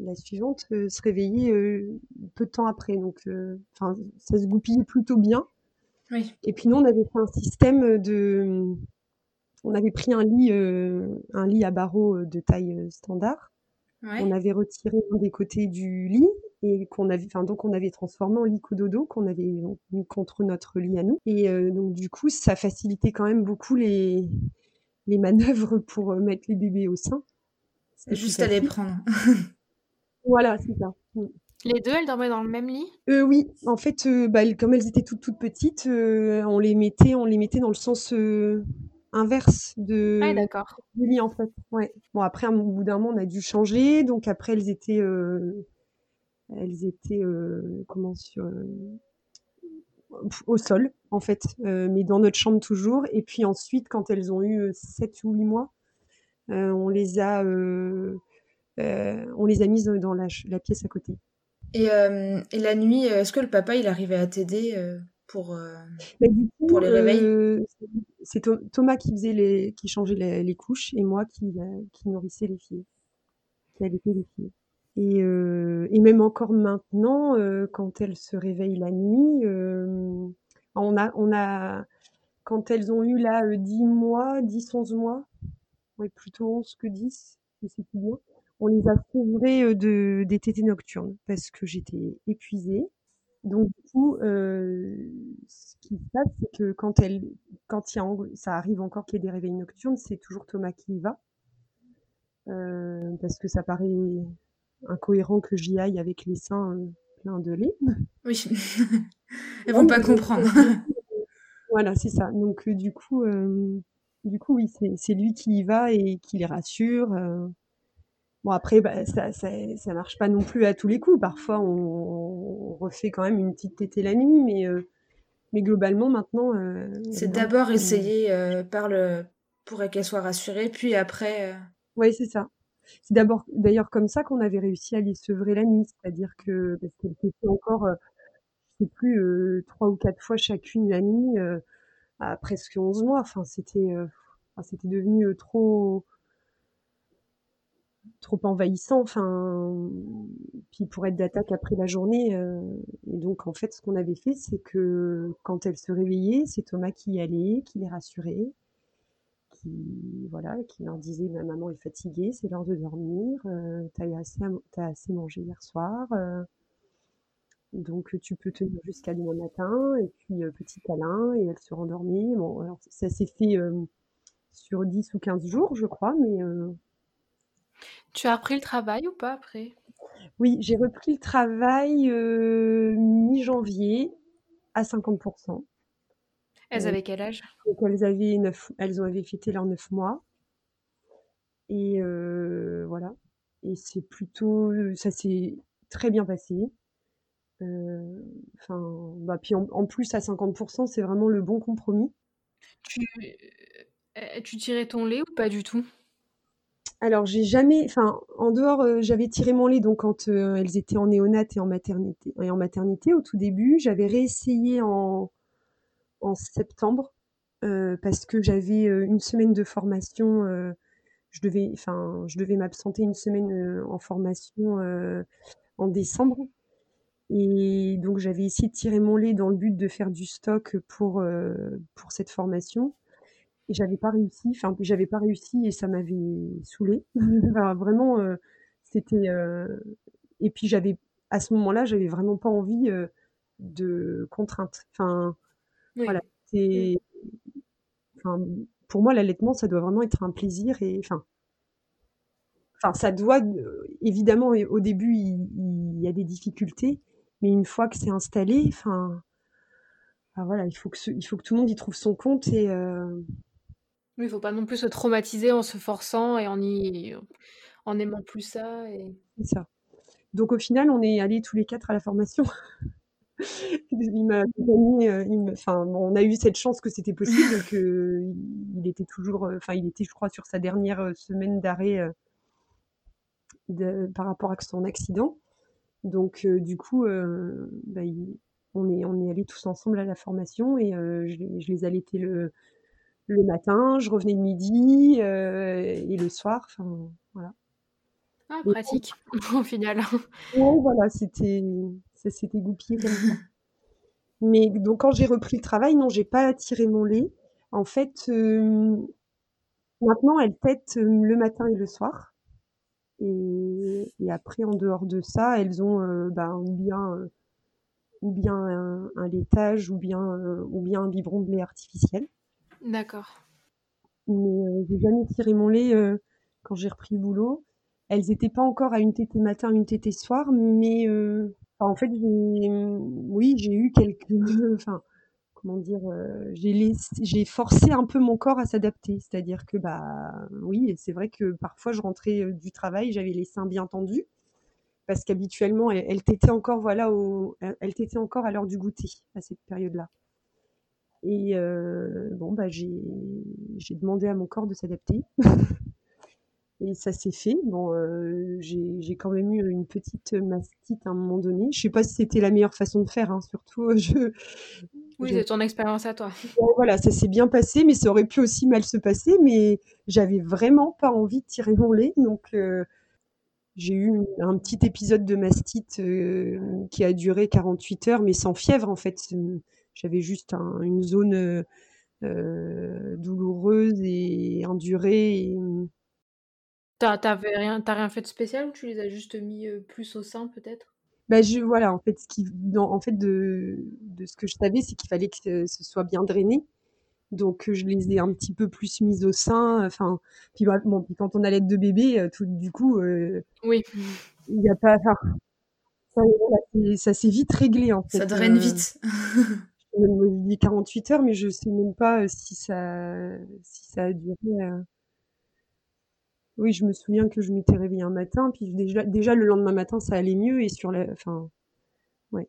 la suivante se réveillait peu de temps après. Donc, enfin, ça se goupillait plutôt bien. Et puis nous, on avait fait un système de... On avait pris un lit, euh, un lit à barreaux euh, de taille euh, On avait retiré un des côtés du lit et qu'on avait, enfin donc on avait transformé en lit cododo qu'on avait mis contre notre lit à nous. Et donc du coup, ça facilitait quand même beaucoup les les manœuvres pour mettre les bébés au sein. Juste à les prendre. voilà, c'est ça. Mm. Les deux, elles dormaient dans le même lit? Euh, Oui, en fait, euh, bah, comme elles étaient toutes toutes petites, euh, on les mettait, on les mettait dans le sens inverse de ah, d'accord. en fait. Ouais. Bon après, au bout d'un moment, on a dû changer, donc après elles étaient, elles étaient comment sur au sol en fait, mais dans notre chambre toujours. Et puis ensuite, quand elles ont eu 7 ou 8 mois, on les a on les a mises dans la, la pièce à côté. Euh, et, la nuit, euh, est-ce que le papa, il arrivait à t'aider euh, pour, pour les réveils C'est Thomas qui faisait les, qui changeait les, couches et moi qui, qui nourrissais les filles, qui allaitait les filles. Et, et, même encore maintenant, quand elles se réveillent la nuit, on a, on a, quand elles ont eu là 10 mois, 10, 11 mois, oui, plutôt 11 que 10, je sais plus bien, on les a sevrés de, des tétés nocturnes parce que j'étais épuisée. Donc du coup, euh, ce qui se passe, c'est que quand elle, quand il y a, ça arrive encore qu'il y ait des réveils nocturnes, c'est toujours Thomas qui y va, euh, parce que ça paraît incohérent que j'y aille avec les seins pleins de lait. Oui, elles vont pas comprendre. voilà, c'est ça. Donc du coup, du coup, oui, c'est lui qui y va et qui les rassure. Bon après, bah, ça, ça, ça, marche pas non plus à tous les coups. Parfois, on, refait quand même une petite tétée la nuit, mais, euh, mais globalement, maintenant. Euh, c'est d'abord essayer euh, par le pour qu'elle soit rassurée, puis après. Oui, c'est ça. C'est d'abord, d'ailleurs, comme ça qu'on avait réussi à les sevrer la nuit, c'est-à-dire que parce qu'elles étaient encore, je sais plus, trois ou quatre fois chacune la nuit, à presque 11 mois. Enfin, c'était, c'était devenu trop trop envahissant. Enfin, puis pour être d'attaque après la journée. Euh, et donc, en fait, ce qu'on avait fait, c'est que quand elle se réveillait, c'est Thomas qui y allait, qui les rassurait, qui, voilà, qui leur disait Ma maman est fatiguée, c'est l'heure de dormir, euh, t'as assez, as assez mangé hier soir. Euh, donc tu peux tenir jusqu'à demain matin, et puis petit câlin, et elle se rendormit. Bon, alors ça s'est fait sur 10 ou 15 jours, je crois, mais tu as repris le travail ou pas après? Oui, j'ai repris le travail euh, mi-janvier à 50%. Elles euh, avaient quel âge? elles, avaient elles avaient fêté leurs 9 mois. Et euh, voilà. Et c'est plutôt. Ça s'est très bien passé. Enfin, bah, puis en, plus, à 50%, c'est vraiment le bon compromis. Tu, tu tirais ton lait ou pas du tout? Alors j'ai jamais, enfin en dehors, euh, j'avais tiré mon lait donc quand euh, elles étaient en néonate et en maternité. Au tout début, j'avais réessayé en, septembre euh, parce que j'avais une semaine de formation. je devais, m'absenter une semaine en formation en décembre. Et donc j'avais essayé de tirer mon lait dans le but de faire du stock pour cette formation. Et j'avais pas réussi. Enfin, j'avais pas réussi et ça m'avait saoulée. vraiment, c'était. Et puis j'avais, à ce moment-là, j'avais vraiment pas envie de contraintes. Enfin, voilà. C'est. Enfin, pour moi, l'allaitement, ça doit vraiment être un plaisir et enfin. Enfin, ça doit évidemment au début il, y a des difficultés, mais une fois que c'est installé, enfin, voilà, il faut que il faut que tout le monde y trouve son compte et oui, il faut pas non plus se traumatiser en se forçant et en y en aimant plus ça et C'est ça. Donc au final, on est allés tous les quatre à la formation. Il m'a euh, enfin, on a eu cette chance que c'était possible, qu'il était toujours, euh, enfin, il était, je crois, sur sa dernière euh, semaine d'arrêt par rapport à son accident. Donc, du coup, bah, on est, on est allés tous ensemble à la formation et je, je, les allaitais le, le matin, je revenais le midi et le soir. Enfin, voilà. Ah, pratique, au final. Oui, voilà, c'était, ça s'était goupillé comme ça. Mais donc, quand j'ai repris le travail, non, j'ai pas tiré mon lait. En fait, maintenant, elle tête le matin et le soir. Et, après, en dehors de ça, elles ont ben, ou bien, ou bien un, laitage ou bien, ou bien un biberon de lait artificiel. D'accord. Mais j'ai jamais tiré mon lait quand j'ai repris le boulot. Elles n'étaient pas encore à une tétée matin, une tétée soir, mais en fait, j'ai, oui, j'ai eu quelques, enfin, comment dire, j'ai forcé un peu mon corps à s'adapter. C'est-à-dire que, bah, oui, c'est vrai que parfois je rentrais du travail, j'avais les seins bien tendus, parce qu'habituellement, elle, elle encore, voilà, au, elle t'était encore à l'heure du goûter à cette période-là. Et bon, bah, j'ai demandé à mon corps de s'adapter. Et ça s'est fait. Bon, j'ai quand même eu une petite mastite à un moment donné. Je sais pas si c'était la meilleure façon de faire, hein, surtout. Je, oui, c'est ton expérience à toi. Voilà, ça s'est bien passé, mais ça aurait pu aussi mal se passer. Mais j'avais vraiment pas envie de tirer mon lait, donc j'ai eu un petit épisode de mastite qui a duré 48 heures, mais sans fièvre en fait. J'avais juste une zone douloureuse et endurée. Et, T'as rien, rien fait de spécial ou tu les as juste mis plus au sein peut-être? Bah je, voilà, en fait, ce qui, en fait de, de ce que je savais, c'est qu'il fallait que ce soit bien drainé. Donc, je les ai un petit peu plus mises au sein. Enfin, puis, bon, puis quand on a l'aide de bébé, tout, du coup, oui. il n'y a pas. Ça, ça s'est vite réglé en fait. Ça draine vite. je dis 48 heures, mais je sais même pas si ça, si ça a duré. Oui, je me souviens que je m'étais réveillée un matin, puis déjà, déjà le lendemain matin, ça allait mieux et sur la, enfin, ouais.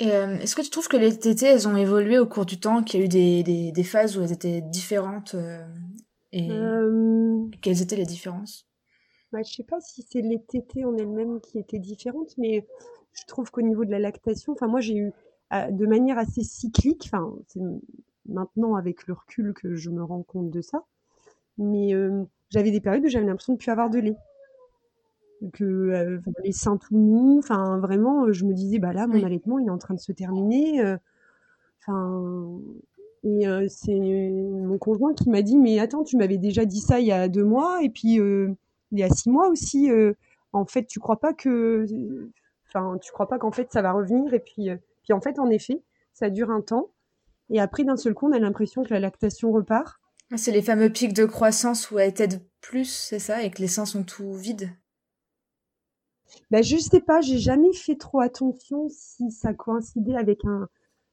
Et euh, est-ce que tu trouves que les tétés, elles ont évolué au cours du temps, qu'il y a eu des, des, des phases où elles étaient différentes euh, et euh... quelles étaient les différences? bah, Je sais pas si c'est les tétés en elles-mêmes qui étaient différentes, mais je trouve qu'au niveau de la lactation, enfin moi j'ai eu de manière assez cyclique, enfin c'est maintenant avec le recul que je me rends compte de ça, mais euh, j'avais des périodes où j'avais l'impression de plus avoir de lait. Que euh, les seins tout mous, enfin vraiment, euh, je me disais, bah là, mon allaitement, il est en train de se terminer. Euh, enfin, et c'est mon conjoint qui m'a dit, mais attends, tu m'avais déjà dit ça il y a deux mois, et puis il y a six mois aussi. en fait, tu crois pas que, enfin, tu crois pas qu'en fait ça va revenir, et puis, puis en fait, en effet, ça dure un temps. Et après, d'un seul coup, on a l'impression que la lactation repart. C'est les fameux pics de croissance où elle t'aide plus, c'est ça, et que les seins sont tout vides ben, Je sais pas, j'ai jamais fait trop attention si ça coïncidait avec, un,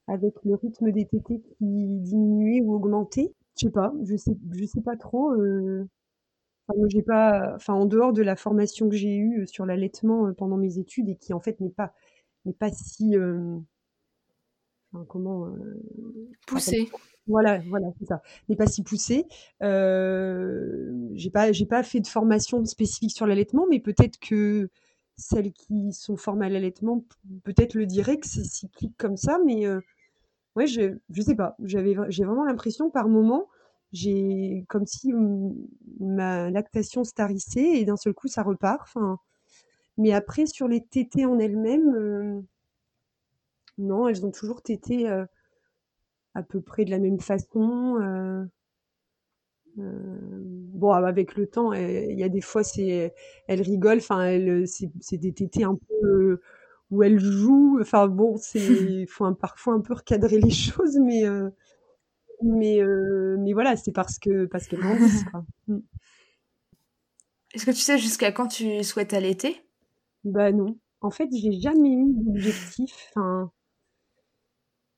avec le rythme des tétés qui diminuait ou augmentait. Je sais pas, je sais, je sais pas trop. Euh... Enfin, j'ai pas, enfin, en dehors de la formation que j'ai eue sur l'allaitement euh, pendant mes études et qui en fait n'est pas, n'est pas si, euh... enfin, comment, euh... poussée. Voilà, voilà, c'est ça. N'est pas si poussé. Euh, j'ai pas, j'ai pas fait de formation spécifique sur l'allaitement, mais peut-être que celles qui sont formées à l'allaitement, peut-être le diraient que c'est cyclique comme ça, mais euh, ouais, je, je sais pas. J'avais, j'ai vraiment l'impression par moment, j'ai comme si ma lactation starissait et d'un seul coup ça repart. Enfin, mais après sur les tétés en elles-mêmes, euh, non, elles ont toujours tété. Euh, à peu près de la même façon. Euh, bon, avec le temps, il y a des fois, c'est, elle rigole. Enfin, c'est des tétés un peu où elle joue. Enfin bon, c'est faut parfois un peu recadrer les choses, mais mais mais voilà, c'est parce que parce qu'elle grandissent. Mmh. Est-ce que tu sais jusqu'à quand tu souhaites allaiter? Bah non. En fait, j'ai jamais eu d'objectif. Enfin,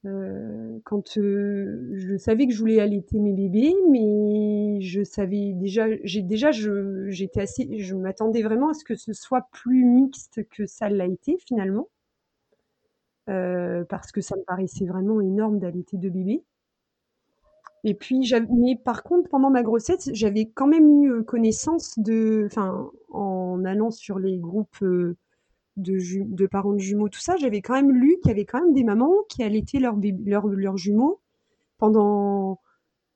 euh, quand euh, je savais que je voulais allaiter mes bébés, mais je savais déjà, j'ai déjà, j'étais assez, je m'attendais vraiment à ce que ce soit plus mixte que ça l'a été finalement, euh, parce que ça me paraissait vraiment énorme d'allaiter deux bébés. Et puis, mais par contre, pendant ma grossesse, j'avais quand même eu connaissance de, enfin, en allant sur les groupes de, parents de jumeaux, tout ça, j'avais quand même lu qu'il y avait quand même des mamans qui allaitaient leurs leur, jumeaux pendant,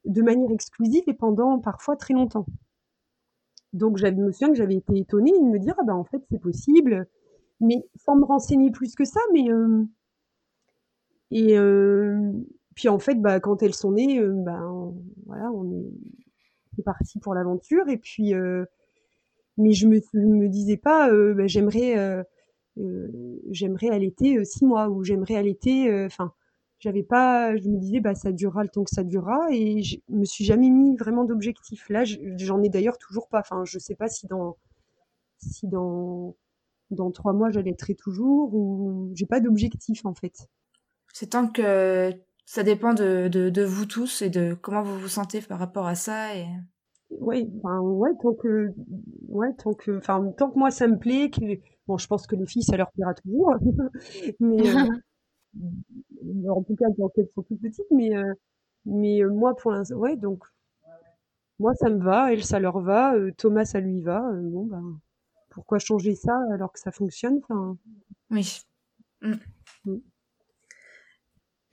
de manière exclusive et pendant parfois très longtemps. Donc, je me souviens que j'avais été étonnée de me dire, ah ben, en fait, c'est possible, mais sans me renseigner plus que ça, mais, et, puis en fait, bah, quand elles sont nées, bah, voilà, on est, parti pour l'aventure. Et puis, mais je me, me disais pas, bah, j'aimerais, j'aimerais allaiter six mois ou j'aimerais allaiter. Enfin, j'avais pas, je me disais, bah, ça durera le temps que ça durera. Et je me suis jamais mis vraiment d'objectif. Là, j'en ai d'ailleurs toujours pas. Enfin, je sais pas si dans, si dans, dans trois mois j'allaiterai toujours ou j'ai pas d'objectif en fait. C'est tant que ça dépend de, de, vous tous et de comment vous vous sentez par rapport à ça. Et... Oui, enfin, ouais, tant que, ouais, tant que, enfin, tant que moi ça me plaît, que, bon, je pense que les filles ça leur plaira toujours, mais euh, en tout cas quand elles sont toutes petites, mais, euh, mais euh, moi pour l'instant, ouais, donc moi ça me va, elles ça leur va, Thomas ça lui va, bon ben, pourquoi changer ça alors que ça fonctionne, enfin. Oui. Mm. Mm.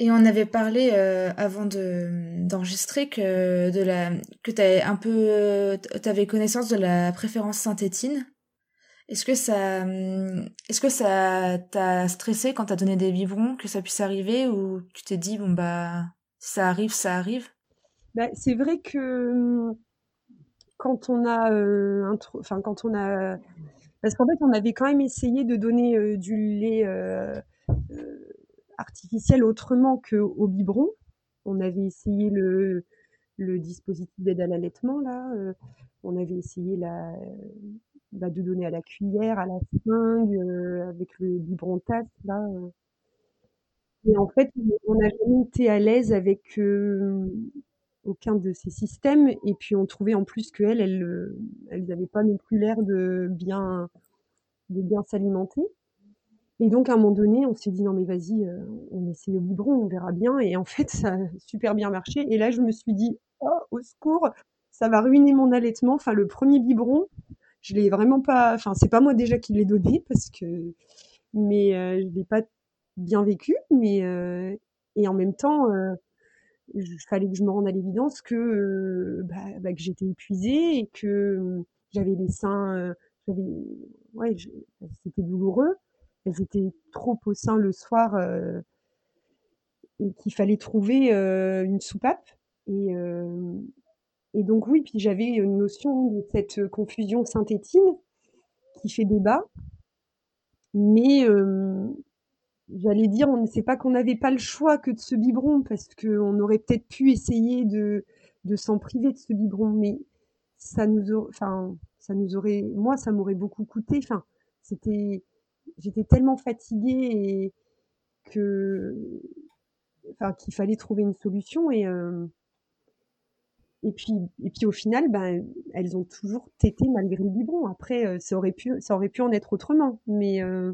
Et on avait parlé euh, avant de d'enregistrer que de la que un peu avais connaissance de la préférence synthétine. Est-ce que ça est-ce que ça t'a stressé quand t'as donné des biberons que ça puisse arriver ou tu t'es dit bon bah si ça arrive ça arrive? Bah, c'est vrai que quand on a euh, enfin quand on a parce qu'en fait on avait quand même essayé de donner euh, du lait artificielle autrement qu'au biberon. On avait essayé le, le dispositif d'aide à l'allaitement, là. Euh, on avait essayé la, bah, de donner à la cuillère, à la seringue, euh, avec le biberon tasse, là. Euh. Et en fait, on n'a jamais été à l'aise avec aucun de ces systèmes. Et puis, on trouvait en plus qu'elles, elles, n'avaient pas non plus l'air de bien, de bien s'alimenter. Et donc, à un moment donné, on s'est dit, non, mais vas-y, euh, on essaye au biberon, on verra bien. Et en fait, ça a super bien marché. Et là, je me suis dit, oh, au secours, ça va ruiner mon allaitement. Enfin, le premier biberon, je l'ai vraiment pas, enfin, c'est pas moi déjà qui l'ai donné parce que, mais euh, je l'ai pas bien vécu. Mais, euh, et en même temps, il fallait que je me rende à l'évidence que, bah, bah, que j'étais épuisée et que j'avais les seins, j'avais, ouais, c'était douloureux elles étaient trop au sein le soir euh, et qu'il fallait trouver euh, une soupape. Et, euh, et donc oui, puis j'avais une notion de cette confusion synthétine qui fait débat. Mais j'allais dire, on ne sait pas qu'on n'avait pas le choix que de ce biberon, parce qu'on aurait peut-être pu essayer de, de s'en priver de ce biberon, mais ça nous, enfin, ça nous aurait, moi, ça m'aurait beaucoup coûté. Enfin, c'était, j'étais tellement fatiguée et que, enfin, qu'il fallait trouver une solution et euh, et puis et puis au final, ben, elles ont toujours tété malgré le biberon. Après, euh, ça aurait pu ça aurait pu en être autrement, mais euh,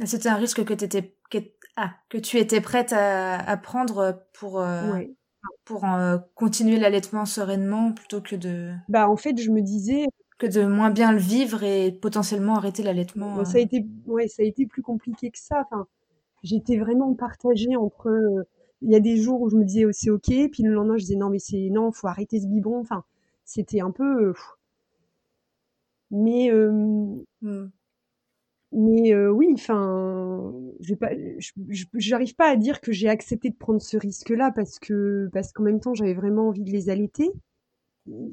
ah, c'était un risque que, étais, que, ah, que tu étais prête à, à prendre pour, pour continuer l'allaitement sereinement plutôt que de. Bah, en fait, je me disais, que de moins bien le vivre et potentiellement arrêter l'allaitement. ça a euh. été, ouais, ça a été plus compliqué que ça. Enfin, j'étais vraiment partagée entre. Euh, il y a des jours où je me disais oh, c'est ok, puis le lendemain je disais non mais c'est non, faut arrêter ce biberon. Enfin, c'était un peu. Euh, mais mmh. mais oui, enfin, je pas, j'arrive pas à dire que j'ai accepté de prendre ce risque-là parce que parce qu'en même temps j'avais vraiment envie de les allaiter.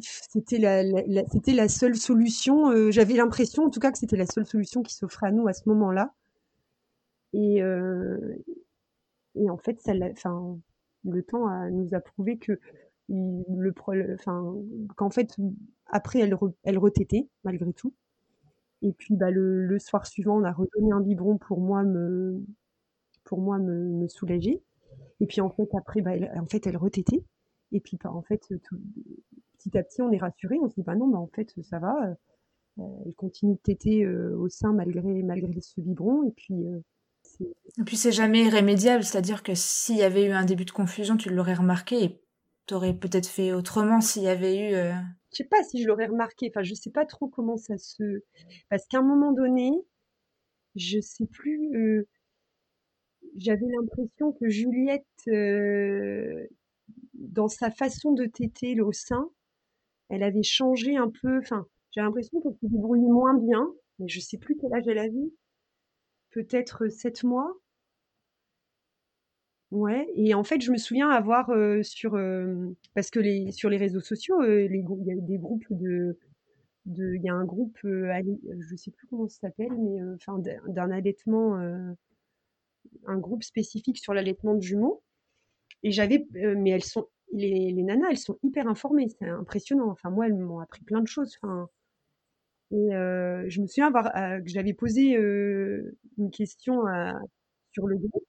C'était la, la, c'était la seule solution. j'avais l'impression, en tout cas, que c'était la seule solution qui s'offrait à nous à ce moment-là. Et et en fait, ça, enfin, le temps nous a prouvé que le, enfin, qu'en fait, après, elle, elle retétait malgré tout. Et puis bah, le, le, soir suivant, on a redonné un biberon pour moi me, pour moi me, me soulager. Et puis en fait après, bah, elle, en fait, elle retétait. Et puis bah, en fait, petit à petit, on est rassuré. On se dit bah non, bah en fait, ça va. Euh, elle continue de téter euh, au sein malgré malgré ce biberon. Et puis euh, et puis c'est jamais irrémédiable, c'est-à-dire que s'il y avait eu un début de confusion, tu l'aurais remarqué et tu aurais peut-être fait autrement s'il y avait eu je sais pas si je l'aurais remarqué. Enfin, je sais pas trop comment ça se. Parce qu'à un moment donné, je sais plus. Euh, j'avais l'impression que Juliette, euh, dans sa façon de téter au sein, elle avait changé un peu. Enfin, j'ai l'impression qu'elle se débrouillait moins bien. Mais je sais plus quel âge elle avait. Peut-être sept mois. Ouais, et en fait, je me souviens avoir sur parce que les sur les réseaux sociaux, les il y a des groupes de de il y a un groupe je sais plus comment ça s'appelle, mais enfin d'un allaitement, un groupe spécifique sur l'allaitement de jumeaux. Et j'avais, mais elles sont les, les nanas, elles sont hyper informées, c'est impressionnant. Enfin moi, elles m'ont appris plein de choses. Enfin, et je me souviens avoir que j'avais posé une question sur le groupe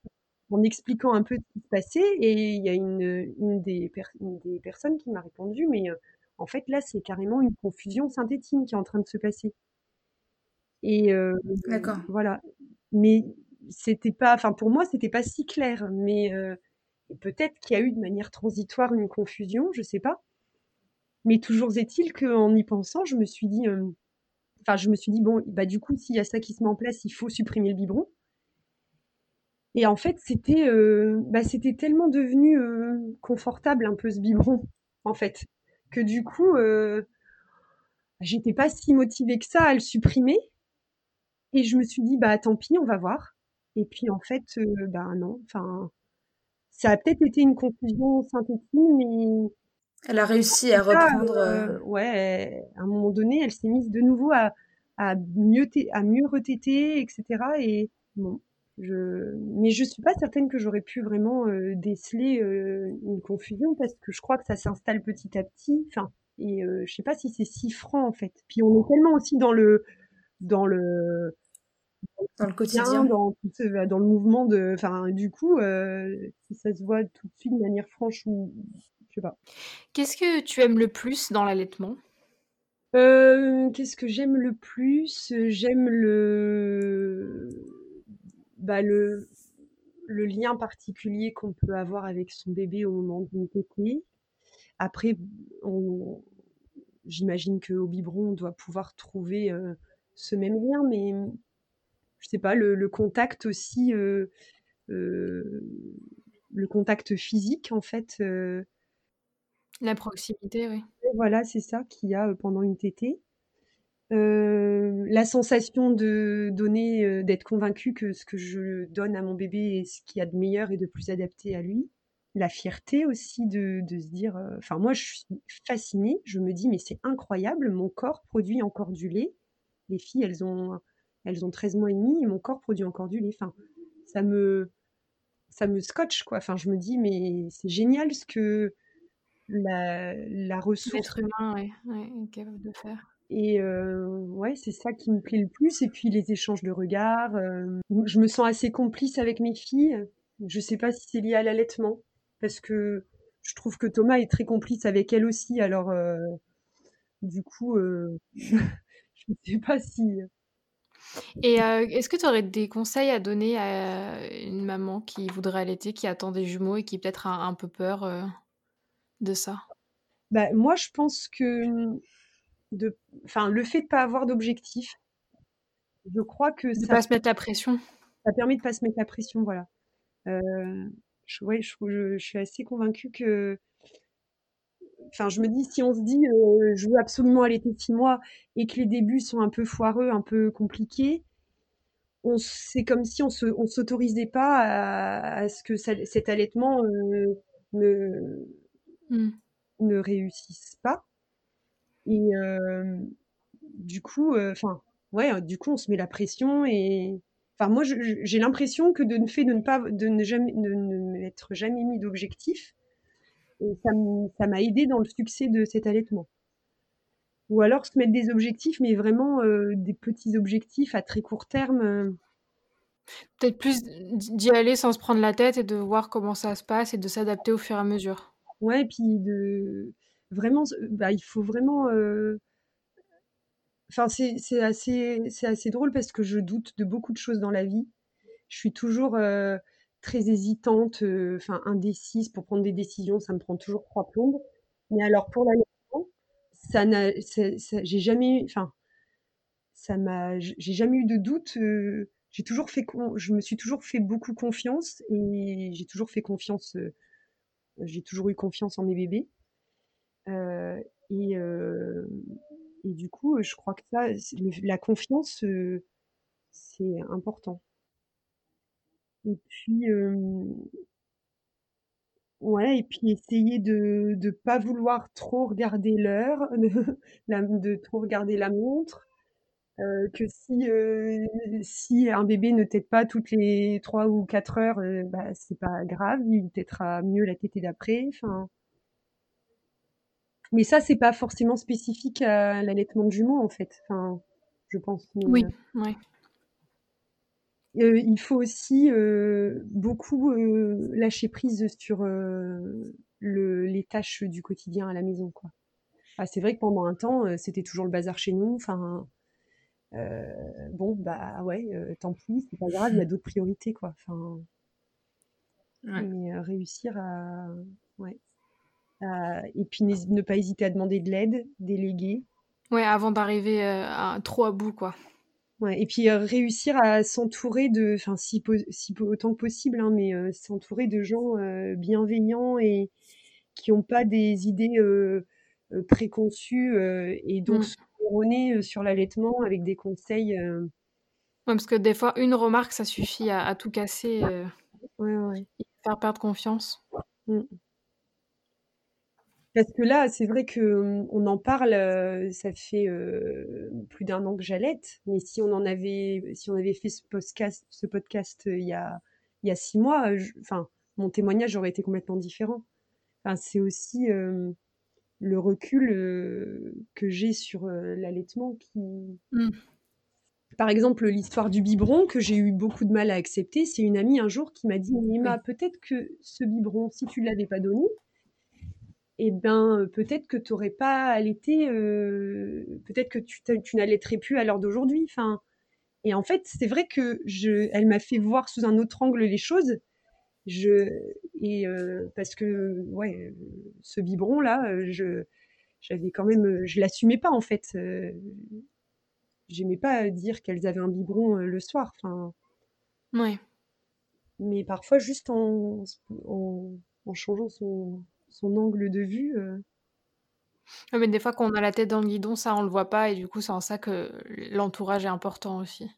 en expliquant un peu ce qui se passait. Et il y a une, une, des, des personnes qui m'a répondu, mais euh, en fait, là, c'est carrément une confusion synthétique qui est en train de se passer. Et euh, D'accord. voilà. Mais c'était pas, enfin, pour moi, c'était pas si clair. Mais euh, peut-être qu'il y a eu de manière transitoire une confusion, je sais pas. Mais toujours est-il qu'en y pensant, je me suis dit, enfin, je me suis dit, bon, bah, du coup, s'il y a ça qui se met en place, il faut supprimer le biberon. Et en fait, c'était euh, bah, c'était tellement devenu euh, confortable un peu ce biberon, en fait, que du coup, euh, j'étais pas si motivée que ça à le supprimer. Et je me suis dit, bah tant pis, on va voir. Et puis en fait, bah non, enfin, ça a peut-être été une confusion synthétique, mais elle a réussi à reprendre. Euh, ouais, à un moment donné, elle s'est mise de nouveau à, à mieux à mieux retéter, etc. Et bon, je... Mais je suis pas certaine que j'aurais pu vraiment euh, déceler euh, une confusion parce que je crois que ça s'installe petit à petit. Enfin, et euh, je sais pas si c'est si franc en fait. Puis on est tellement aussi dans le dans le dans le quotidien, dans, dans le mouvement de. Enfin, du coup, si ça se voit tout de suite de manière franche ou Qu'est-ce que tu aimes le plus dans l'allaitement? Qu'est-ce que j'aime le plus? J'aime le bah, le, le lien particulier qu'on peut avoir avec son bébé au moment d'une tétée. Après, j'imagine qu'au biberon, on doit pouvoir trouver euh, ce même lien, mais je sais pas, le, contact aussi, euh, euh, le contact physique en fait. La proximité, oui. Voilà, c'est ça qu'il y a pendant une tétée. Euh, la sensation de donner, euh, d'être convaincu que ce que je donne à mon bébé est ce qu'il y a de meilleur et de plus adapté à lui. La fierté aussi de, se dire, euh, enfin moi je suis fascinée, je me dis mais c'est incroyable, mon corps produit encore du lait. Les filles elles ont elles ont 13 mois et demi et mon corps produit encore du lait. Enfin ça me ça me scotche quoi. Enfin je me dis mais c'est génial ce que la, la ressource. L'être humain capable de faire. Et euh, ouais, c'est ça qui me plaît le plus. Et puis les échanges de regards. Euh, je me sens assez complice avec mes filles. Je sais pas si c'est lié à l'allaitement, parce que je trouve que Thomas est très complice avec elle aussi. Alors, euh, du coup, je ne sais pas si. Et est-ce que tu aurais des conseils à donner à une maman qui voudrait allaiter, qui attend des jumeaux et qui peut-être a un peu peur de ça? Bah, Moi, je pense que de, enfin, le fait de pas avoir d'objectif, je crois que de ça, pas se mettre la pression. Ça permet de pas se mettre la pression, voilà. Euh, je, ouais, je, je, suis assez convaincue que, enfin, je me dis si on se dit, euh, je veux absolument allaiter six mois et que les débuts sont un peu foireux, un peu compliqués, on c'est comme si on se on s'autorisait pas à, à ce que ça, cet allaitement euh, ne Mmh. ne réussisse pas. Et euh, du coup, enfin, ouais, du coup, on se met la pression et Enfin, moi, j'ai l'impression que de ne fait de ne pas, de ne jamais, de ne m'être jamais mis d'objectif, ça m'a aidé dans le succès de cet allaitement. Ou alors se mettre des objectifs, mais vraiment euh, des petits objectifs à très court terme. euh, Peut-être plus d'y aller sans se prendre la tête et de voir comment ça se passe et de s'adapter au fur et à mesure. Ouais, et puis de vraiment, bah, il faut vraiment. euh, Enfin, c'est assez, assez drôle parce que je doute de beaucoup de choses dans la vie. Je suis toujours euh, très hésitante, euh, indécise pour prendre des décisions. Ça me prend toujours trois plombes. Mais alors pour l'allaitement, ça n'a, j'ai jamais, enfin, ça m'a, j'ai jamais eu de doute. j'ai toujours fait, con- je me suis toujours fait beaucoup confiance et j'ai toujours fait confiance. J'ai toujours eu confiance en mes bébés. Euh, et, euh, et du coup, je crois que ça, la confiance, euh, c'est important. Et puis, euh, ouais, et puis essayer de ne pas vouloir trop regarder l'heure, de, de trop regarder la montre, euh, que si, euh, si un bébé ne tète pas toutes les trois ou quatre heures, euh, bah, c'est pas grave, il têtera mieux la tétée d'après. Enfin, mais ça, c'est pas forcément spécifique à l'allaitement de jumeaux, en fait. Enfin, je pense. Mais, Oui, euh, ouais. Il faut aussi beaucoup lâcher prise sur le, les tâches du quotidien à la maison, quoi. Ah, c'est vrai que pendant un temps, c'était toujours le bazar chez nous. Enfin, bon, bah ouais, euh, tant pis, c'est pas grave, il y a d'autres priorités, quoi. Enfin, Ouais. mais euh, réussir à, ouais, à- et puis ne pas hésiter à demander de l'aide, déléguer. Ouais, avant d'arriver euh, à- trop à bout, quoi. Ouais, et puis euh, réussir à s'entourer de, enfin si, si autant que possible, hein, mais euh, s'entourer de gens euh, bienveillants et qui n'ont pas des idées euh, euh, préconçues euh, et donc Mm. Se erronées euh, sur l'allaitement avec des conseils. euh, Ouais, parce que des fois, une remarque, ça suffit à, à tout casser euh, ouais, ouais. et faire perdre confiance. Mm. Parce que là, c'est vrai que hum, on en parle, euh, ça fait euh, plus d'un an que j'allaite, mais si on en avait, si on avait fait ce podcast, ce podcast euh, il y a, il y a six mois, je- enfin, mon témoignage aurait été complètement différent. Enfin, c'est aussi le recul euh, que j'ai sur euh, l'allaitement qui, Mm. par exemple, l'histoire du biberon que j'ai eu beaucoup de mal à accepter, c'est une amie un jour qui m'a dit, Emma, peut-être que ce biberon, si tu l'avais pas donné, eh ben, euh, peut-être que tu n'aurais pas allaité, euh, peut-être que tu, tu n'allaiterais plus à l'heure d'aujourd'hui. Enfin, et en fait, c'est vrai que je, elle m'a fait voir sous un autre angle les choses. Je, et euh, parce que, ouais, ce biberon-là, euh, je, j'avais quand même, je l'assumais pas en fait. Euh, J'aimais pas dire qu'elles avaient un biberon euh, le soir. Enfin, Ouais. mais parfois juste en, en, en changeant son, son angle de vue. euh, Ouais, Mais des fois, quand on a la tête dans le guidon, ça, on le voit pas. Et du coup, c'est en ça que l'entourage est important aussi.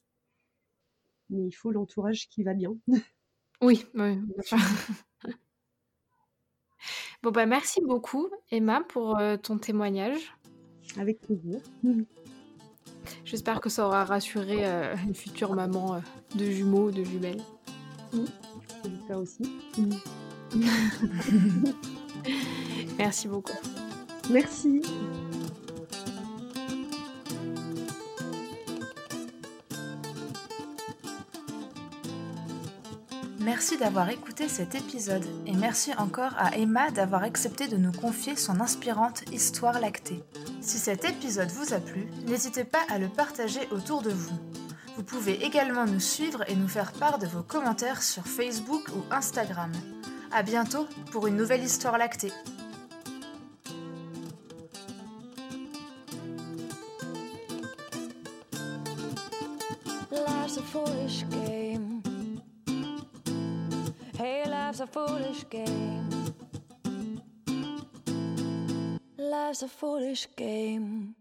mais il faut l'entourage qui va bien. Oui, oui, bien sûr. Bon, bah, merci beaucoup, Emma, pour euh, ton témoignage. Avec plaisir. J'espère que ça aura rassuré euh, une future maman euh, de jumeaux, de jumelles. J'espère aussi. Merci beaucoup. Merci. Merci d'avoir écouté cet épisode et merci encore à Emma d'avoir accepté de nous confier son inspirante histoire lactée. Si cet épisode vous a plu, n'hésitez pas à le partager autour de vous. Vous pouvez également nous suivre et nous faire part de vos commentaires sur Facebook ou Instagram. À bientôt pour une nouvelle histoire lactée. Foolish game. Life's a foolish game.